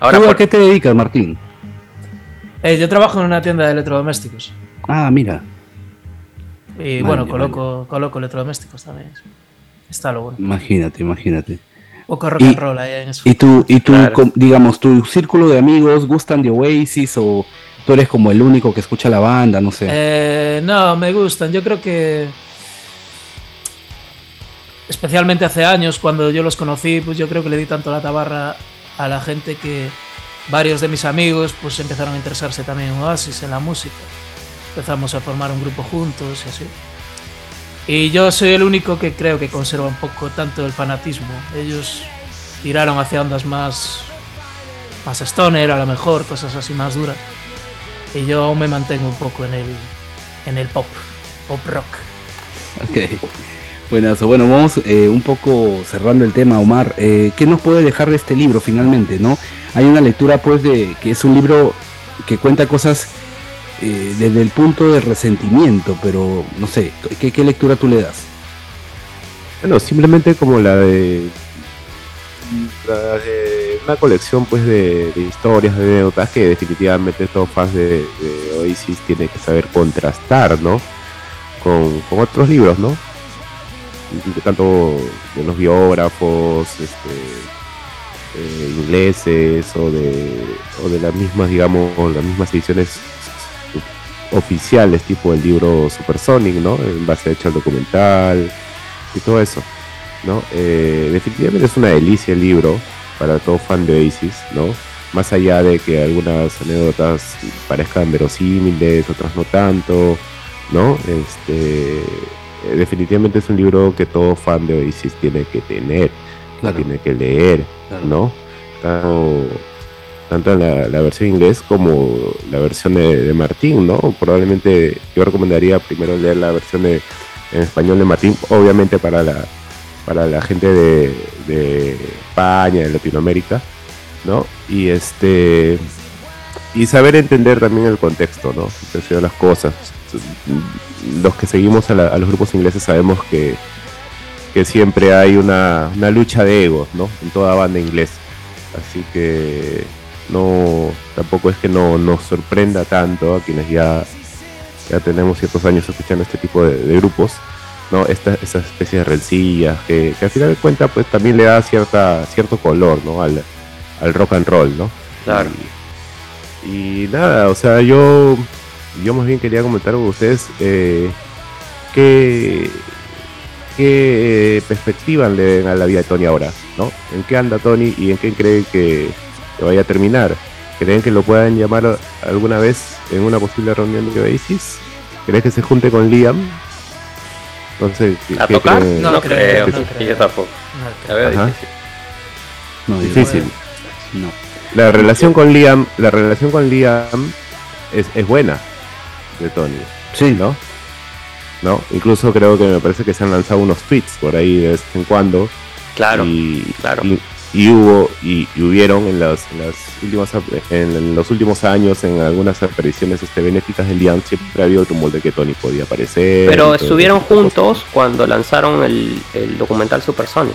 Ahora, ¿Tú a qué te dedicas, Martín? Eh, yo trabajo en una tienda de electrodomésticos. Ah, mira. Y bueno, coloco, coloco electrodomésticos también. Está lo bueno. Imagínate, imagínate. Poco rock and roll ahí en eso. ¿Y tú, y tú digamos, tu círculo de amigos gustan de Oasis o tú eres como el único que escucha la banda? No sé. Eh, no, me gustan. Yo creo que. especialmente hace años, cuando yo los conocí, pues yo creo que le di tanto la tabarra a la gente que varios de mis amigos pues empezaron a interesarse también en Oasis, en la música. Empezamos a formar un grupo juntos y así. Y yo soy el único que creo que conserva un poco tanto el fanatismo. Ellos tiraron hacia ondas más, más stoner, a lo mejor, cosas así más duras. Y yo aún me mantengo un poco en el, en el pop, pop rock. Ok. Bueno, bueno, vamos eh, un poco cerrando el tema, Omar. Eh, ¿Qué nos puede dejar de este libro finalmente, no? Hay una lectura, pues, de que es un libro que cuenta cosas eh, desde el punto de resentimiento, pero no sé, ¿qué, lectura tú le das? Bueno, simplemente como la de, una colección pues de, historias, de anécdotas que definitivamente todos fans de, Oasis tienen que saber contrastar, ¿no? Con, otros libros, ¿no? Tanto de los biógrafos, este, eh, ingleses o de, o de las mismas, digamos, las mismas ediciones oficiales, tipo el libro Supersonic, ¿no? En base hecho al documental y todo eso, ¿no? Eh, definitivamente es una delicia el libro para todo fan de Oasis, ¿no? Más allá de que algunas anécdotas parezcan verosímiles, otras no tanto, ¿no? Este, eh, definitivamente es un libro que todo fan de Oasis tiene que tener, tiene que leer, ¿no? tanto en la, versión inglés como la versión de, Martín, ¿no? Probablemente yo recomendaría primero leer la versión de, en español de Martín, obviamente para la, para la gente de, España, de Latinoamérica, ¿no? Y este y saber entender también el contexto, ¿no? de las cosas. Los que seguimos a, los grupos ingleses sabemos que, que siempre hay una, una lucha de egos, ¿no? En toda banda inglesa. Así que no tampoco es que no nos sorprenda tanto a quienes ya, ya tenemos ciertos años escuchando este tipo de, grupos, ¿no? Esta, esa especie de rencillas que, que al final de cuentas pues también le da cierta, cierto color, ¿no? Al, rock and roll, ¿no? Claro. Y, nada, o sea, yo, yo más bien quería comentar con ustedes eh, qué, qué perspectiva le den a la vida de Tony ahora, ¿no? ¿En qué anda Tony y en qué cree que que vaya a terminar. ¿Creen que lo puedan llamar alguna vez en una posible reunión de Oasis? ¿Crees que se junte con Liam? Entonces, ¿A tocar? No, no, creo, no creo. Yo tampoco. No, difícil. No, difícil. No. La relación con Liam, la relación con Liam es, es buena de Tony. Sí, ¿no? ¿No? Incluso creo que me parece que se han lanzado unos tweets por ahí de vez en cuando. Claro, y, claro y hubo y, hubieron en las, últimas en, los últimos años en algunas apariciones este, benéficas del Liam siempre había el rumor de que Tony podía aparecer pero estuvieron juntos cuando lanzaron el, documental Supersonic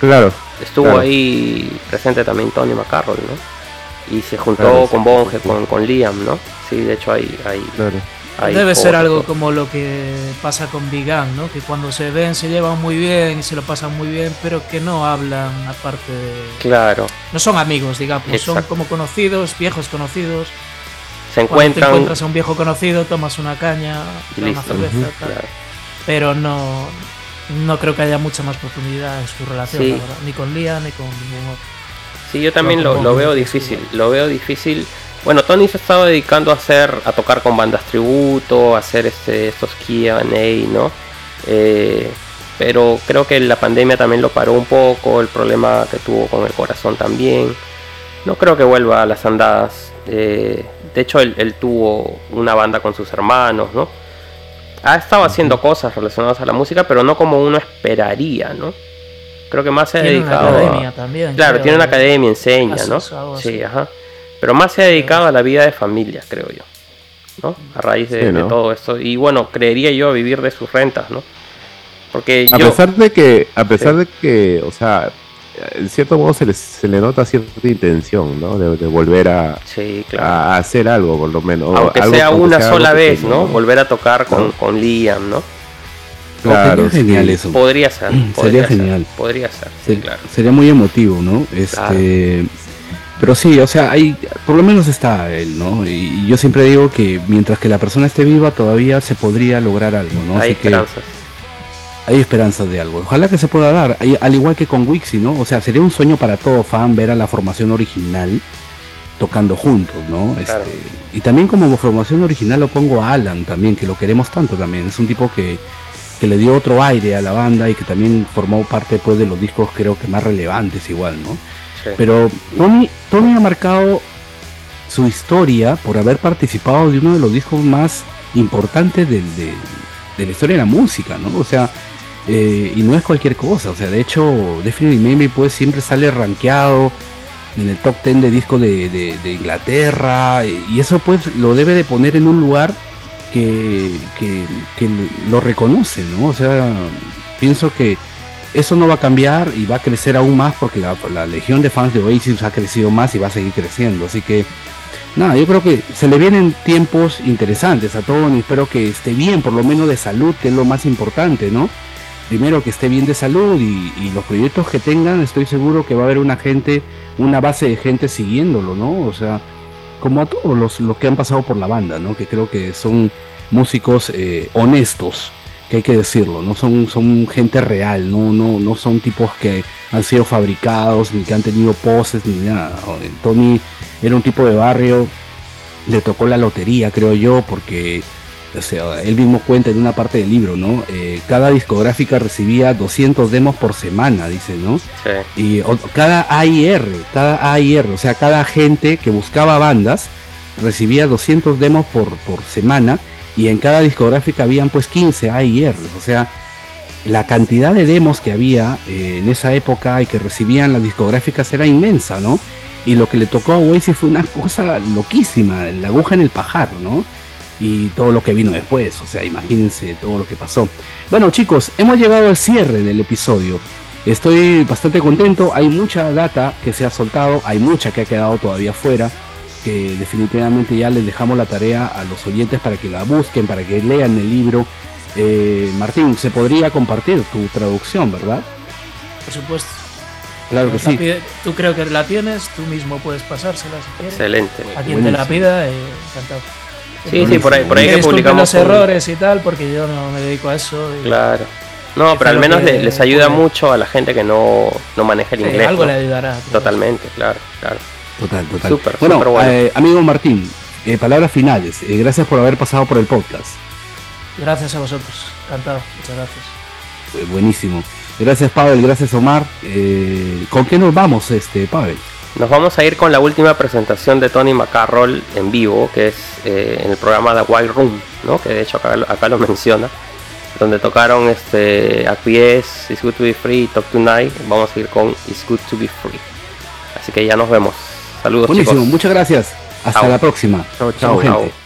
claro estuvo ahí presente también Tony McCarroll no y se juntó con Bonge con, con Liam no sí de hecho hay, hay claro. Debe ser algo como lo que pasa con Vigan, ¿no? Que cuando se ven se llevan muy bien y se lo pasan muy bien, pero que no hablan aparte de... Claro. No son amigos, digamos, son como conocidos, viejos conocidos. Se encuentran... Cuando te encuentras a un viejo conocido, tomas una caña, una cerveza, pero no, no creo que haya mucha más profundidad en su relación, ni con Lía ni con ningún otro. Sí, yo también lo, lo veo difícil, lo veo difícil bueno, Tony se estaba dedicando a hacer, a tocar con bandas tributo, a hacer este, estos Q&A, ¿no? Eh, pero creo que la pandemia también lo paró un poco, el problema que tuvo con el corazón también. No creo que vuelva a las andadas. Eh, de hecho, él, tuvo una banda con sus hermanos, ¿no? Ha estado haciendo cosas relacionadas a la música, pero no como uno esperaría, ¿no? Creo que más se ha dedicado. Una academia también. Claro, tiene una academia, enseña, ¿no? Sí, ajá. Pero más se ha dedicado a la vida de familia, creo yo. ¿no? A raíz de, todo esto. Y bueno, creería yo a vivir de sus rentas, ¿no? Porque a pesar de que, a pesar de que, o sea, en cierto modo se le, se le nota cierta intención, ¿no? De, volver a, a, hacer algo, por lo menos. Aunque sea una sola vez, ¿no? Volver a tocar con, con Liam, ¿no? Claro, sería genial eso. Podría ser. sería genial. Podría ser, sí, claro. Sería muy emotivo, ¿no? Este, pero sí, o sea, hay, por lo menos está él, ¿no? Y, yo siempre digo que mientras que la persona esté viva todavía se podría lograr algo, ¿no? Hay Así hay esperanzas de algo. Ojalá que se pueda dar, al igual que con Wixi, ¿no? O sea, sería un sueño para todo fan ver a la formación original tocando juntos, ¿no? Este, y también como formación original lo pongo a Alan también, que lo queremos tanto también. Es un tipo que, que le dio otro aire a la banda y que también formó parte pues, de los discos creo que más relevantes igual, ¿no? Pero Tony, Tony ha marcado su historia por haber participado de uno de los discos más importantes de, de la historia de la música, ¿no? O sea, eh, y no es cualquier cosa, o sea, de hecho, Definitely Maybe pues siempre sale rankeado en el top 10 de discos de, Inglaterra, y eso pues lo debe de poner en un lugar que, que, lo reconoce, ¿no? O sea, pienso que eso no va a cambiar y va a crecer aún más porque la, la legión de fans de Oasis ha crecido más y va a seguir creciendo, así que nada, yo creo que se le vienen tiempos interesantes a Tony, espero que esté bien, por lo menos de salud, que es lo más importante, ¿no? Primero que esté bien de salud y, los proyectos que tengan, estoy seguro que va a haber una gente, una base de gente siguiéndolo, ¿no? O sea, como a todos los, los que han pasado por la banda, ¿no? Que creo que son músicos eh, honestos, que hay que decirlo, no son, son gente real, no, no, no son tipos que han sido fabricados, ni que han tenido poses, ni nada. Tony era un tipo de barrio, le tocó la lotería, creo yo, porque o sea, él mismo cuenta en una parte del libro, ¿no? Eh, cada discográfica recibía 200 demos por semana, dice, ¿no? Sí. Y cada AIR, cada AIR, o sea, cada gente que buscaba bandas recibía 200 demos por, por semana y en cada discográfica habían pues 15 AIR, o sea, la cantidad de demos que había eh, en esa época y que recibían las discográficas era inmensa, ¿no? Y lo que le tocó a Oasis fue una cosa loquísima, la aguja en el pajar, ¿no? Y todo lo que vino después, o sea, imagínense todo lo que pasó. Bueno chicos, hemos llegado al cierre del episodio. Estoy bastante contento, hay mucha data que se ha soltado, hay mucha que ha quedado todavía fuera, que definitivamente ya les dejamos la tarea a los oyentes para que la busquen, para que lean el libro eh, Martín, se podría compartir tu traducción, ¿verdad? Por supuesto. Claro que sí. tú creo que la tienes, tú mismo puedes pasársela si quieres. Excelente. A quien te la pida, eh, encantado. Sí, sí, por ahí, por ahí que publicamos. los errores y tal, porque yo no me dedico a eso. Claro. No, pero al menos les, ayuda mucho a la gente que no, no maneja el inglés. Algo le ayudará. Totalmente, claro, claro. Total, total. Super, bueno, bueno. Eh, amigo Martín, eh, palabras finales. gracias por haber pasado por el podcast. Gracias a vosotros, encantado, muchas gracias. Eh, buenísimo. Gracias Pavel, gracias Omar. Eh, ¿Con qué nos vamos, este Pavel? Nos vamos a ir con la última presentación de Tony McCarroll en vivo, que es eh, en el programa The Wild Room, ¿no? que de hecho acá, lo menciona, donde tocaron este, Acquiesce, It's Good to Be Free, Talk Tonight. Vamos a ir con It's Good to Be Free. Así que ya nos vemos. Saludos. Buenísimo, muchas gracias. Hasta la próxima. Chao, chao, gente.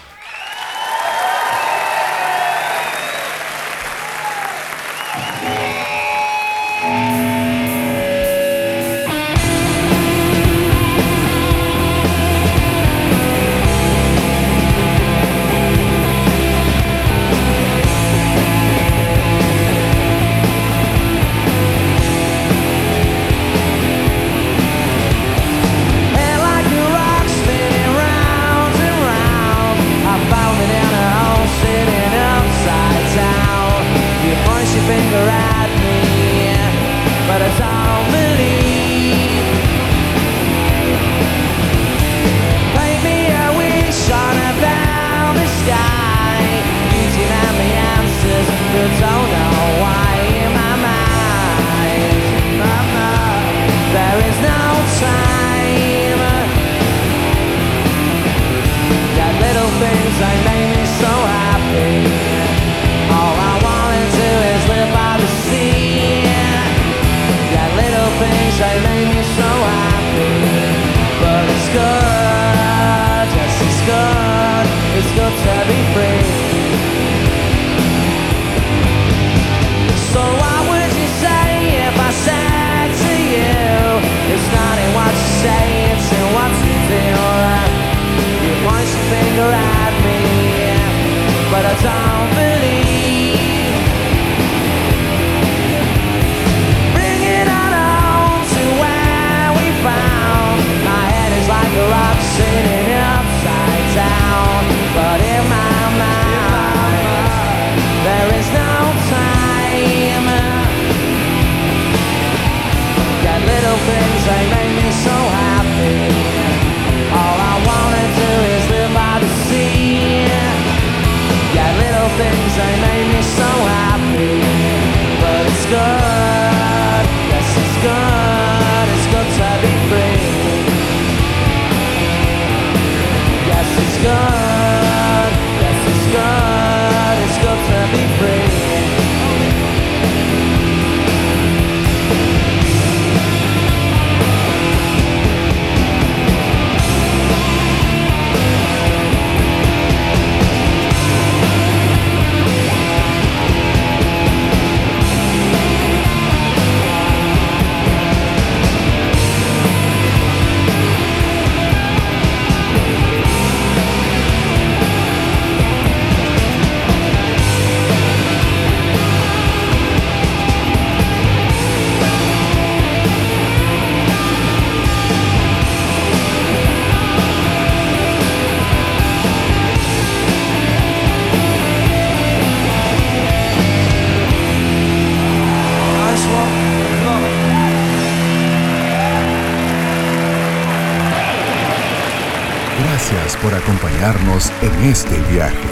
En este viaje.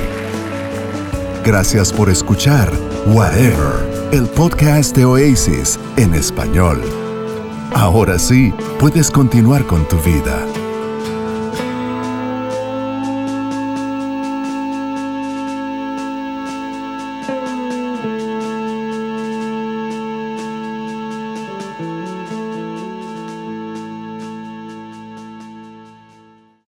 Gracias por escuchar Whatever, el podcast de Oasis en español. Ahora sí, puedes continuar con tu vida.